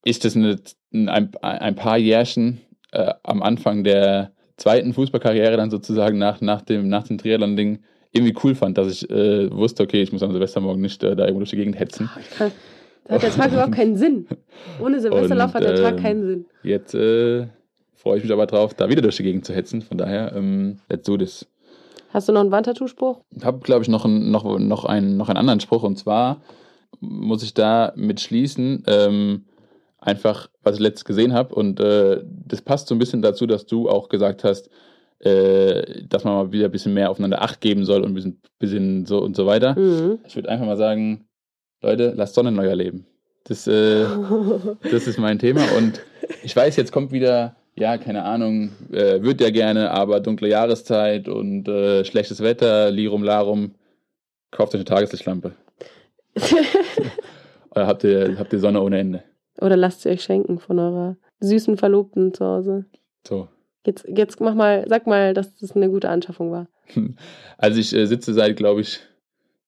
ist das eine, ein, ein paar Jährchen äh, am Anfang der zweiten Fußballkarriere dann sozusagen nach, nach dem, nach dem Triathlon-Ding irgendwie cool fand, dass ich äh, wusste, okay, ich muss am Silvestermorgen nicht äh, da irgendwo durch die Gegend hetzen. Oh, da hat der Tag überhaupt keinen Sinn. Ohne Silvesterlauf hat der Tag ähm, keinen Sinn. Jetzt äh, freue ich mich aber drauf, da wieder durch die Gegend zu hetzen. Von daher, ähm, let's do this. Hast du noch einen Wandtattoo-Spruch? Ich habe, glaube ich, noch, ein, noch, noch, einen, noch einen anderen Spruch. Und zwar muss ich da mit schließen, ähm, einfach, was ich letztes gesehen habe. Und äh, das passt so ein bisschen dazu, dass du auch gesagt hast, äh, dass man mal wieder ein bisschen mehr aufeinander Acht geben soll und ein bisschen, bisschen so und so weiter. Mhm. Ich würde einfach mal sagen, Leute, lasst Sonne in euer Leben. Das, äh, das ist mein Thema. Und ich weiß, jetzt kommt wieder ja, keine Ahnung, äh, wird ja gerne, aber dunkle Jahreszeit und äh, schlechtes Wetter, Lirum Larum, kauft euch eine Tageslichtlampe. Oder habt ihr, habt ihr Sonne ohne Ende? Oder lasst sie euch schenken von eurer süßen Verlobten zu Hause. So. Jetzt, jetzt mach mal, sag mal, dass das eine gute Anschaffung war. Also ich äh, sitze seit, glaube ich,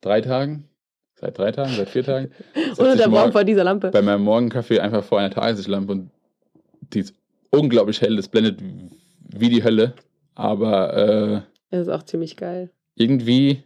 drei Tagen. Seit drei Tagen, seit vier Tagen. ich der morgen- vor dieser Lampe. bei meinem Morgenkaffee einfach vor einer Tageslichtlampe und die ist unglaublich hell, das blendet wie die Hölle. Aber äh, Das ist auch ziemlich geil. irgendwie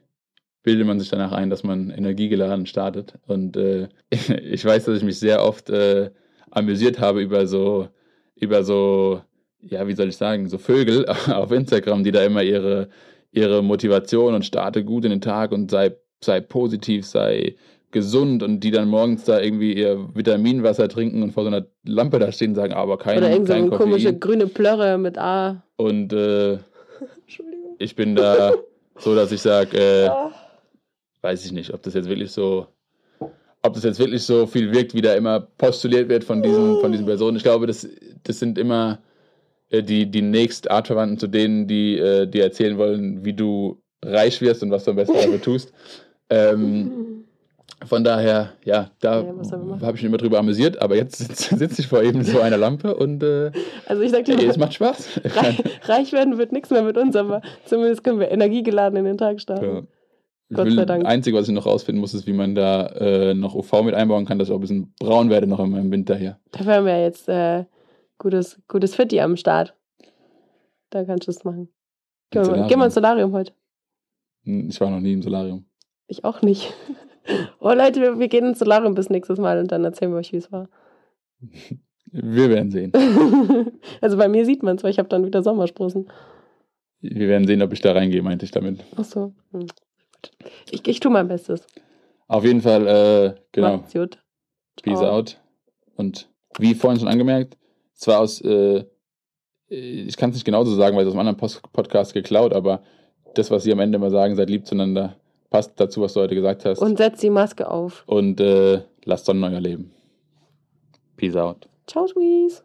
bildet man sich danach ein, dass man energiegeladen startet. Und äh, ich weiß, dass ich mich sehr oft äh, amüsiert habe über so, über so, ja, wie soll ich sagen, so Vögel auf Instagram, die da immer ihre, ihre Motivation und starte gut in den Tag und sei, sei positiv, sei gesund und die dann morgens da irgendwie ihr Vitaminwasser trinken und vor so einer Lampe da stehen und sagen, aber kein, Oder irgend so komische grüne Plörre mit A. Und äh, Entschuldigung. ich bin da so, dass ich sage, äh, Ah. weiß ich nicht, ob das jetzt wirklich so, ob das jetzt wirklich so viel wirkt, wie da immer postuliert wird von diesen, von diesen Personen. Ich glaube, das, das sind immer die, die nächst Artverwandten zu denen, die äh, dir erzählen wollen, wie du reich wirst und was du am besten dafür tust. Ähm, von daher, ja, da Ja, habe ich mich immer drüber amüsiert, aber jetzt sitze sitz ich vor eben so einer Lampe und äh, Also ich sag dir es macht Spaß. reich, reich werden wird nichts mehr mit uns, aber zumindest können wir energiegeladen in den Tag Ja. starten. Ich Gott sei Dank. Das Einzige, was ich noch rausfinden muss, ist, wie man da äh, noch UV mit einbauen kann, dass ich auch ein bisschen braun werde noch im, im Winter hier. Dafür haben wir jetzt äh, gutes, gutes Fitti am Start. Da kannst du es machen. Geh mal, Solarium. geh mal ins Solarium heute. Hm, Ich war noch nie im Solarium. Ich auch nicht. Oh Leute, wir, wir gehen ins Solarium bis nächstes Mal und dann erzählen wir euch, wie es war. Wir werden sehen. also bei mir sieht man es, weil ich habe dann wieder Sommersprossen. Wir werden sehen, ob ich da reingehe, meinte ich damit. Ach so. Hm. Ich, ich tue mein Bestes. Auf jeden Fall, äh, genau, Macht's gut. Peace Ciao. out. Und wie vorhin schon angemerkt, zwar aus, äh, ich kann es nicht genauso sagen, weil es aus einem anderen Post Podcast geklaut, aber das, was sie am Ende immer sagen, seid lieb zueinander, passt dazu, was du heute gesagt hast. Und setzt die Maske auf. Und äh, lasst Sonnen euer Leben. Peace out. Ciao, Sweeties.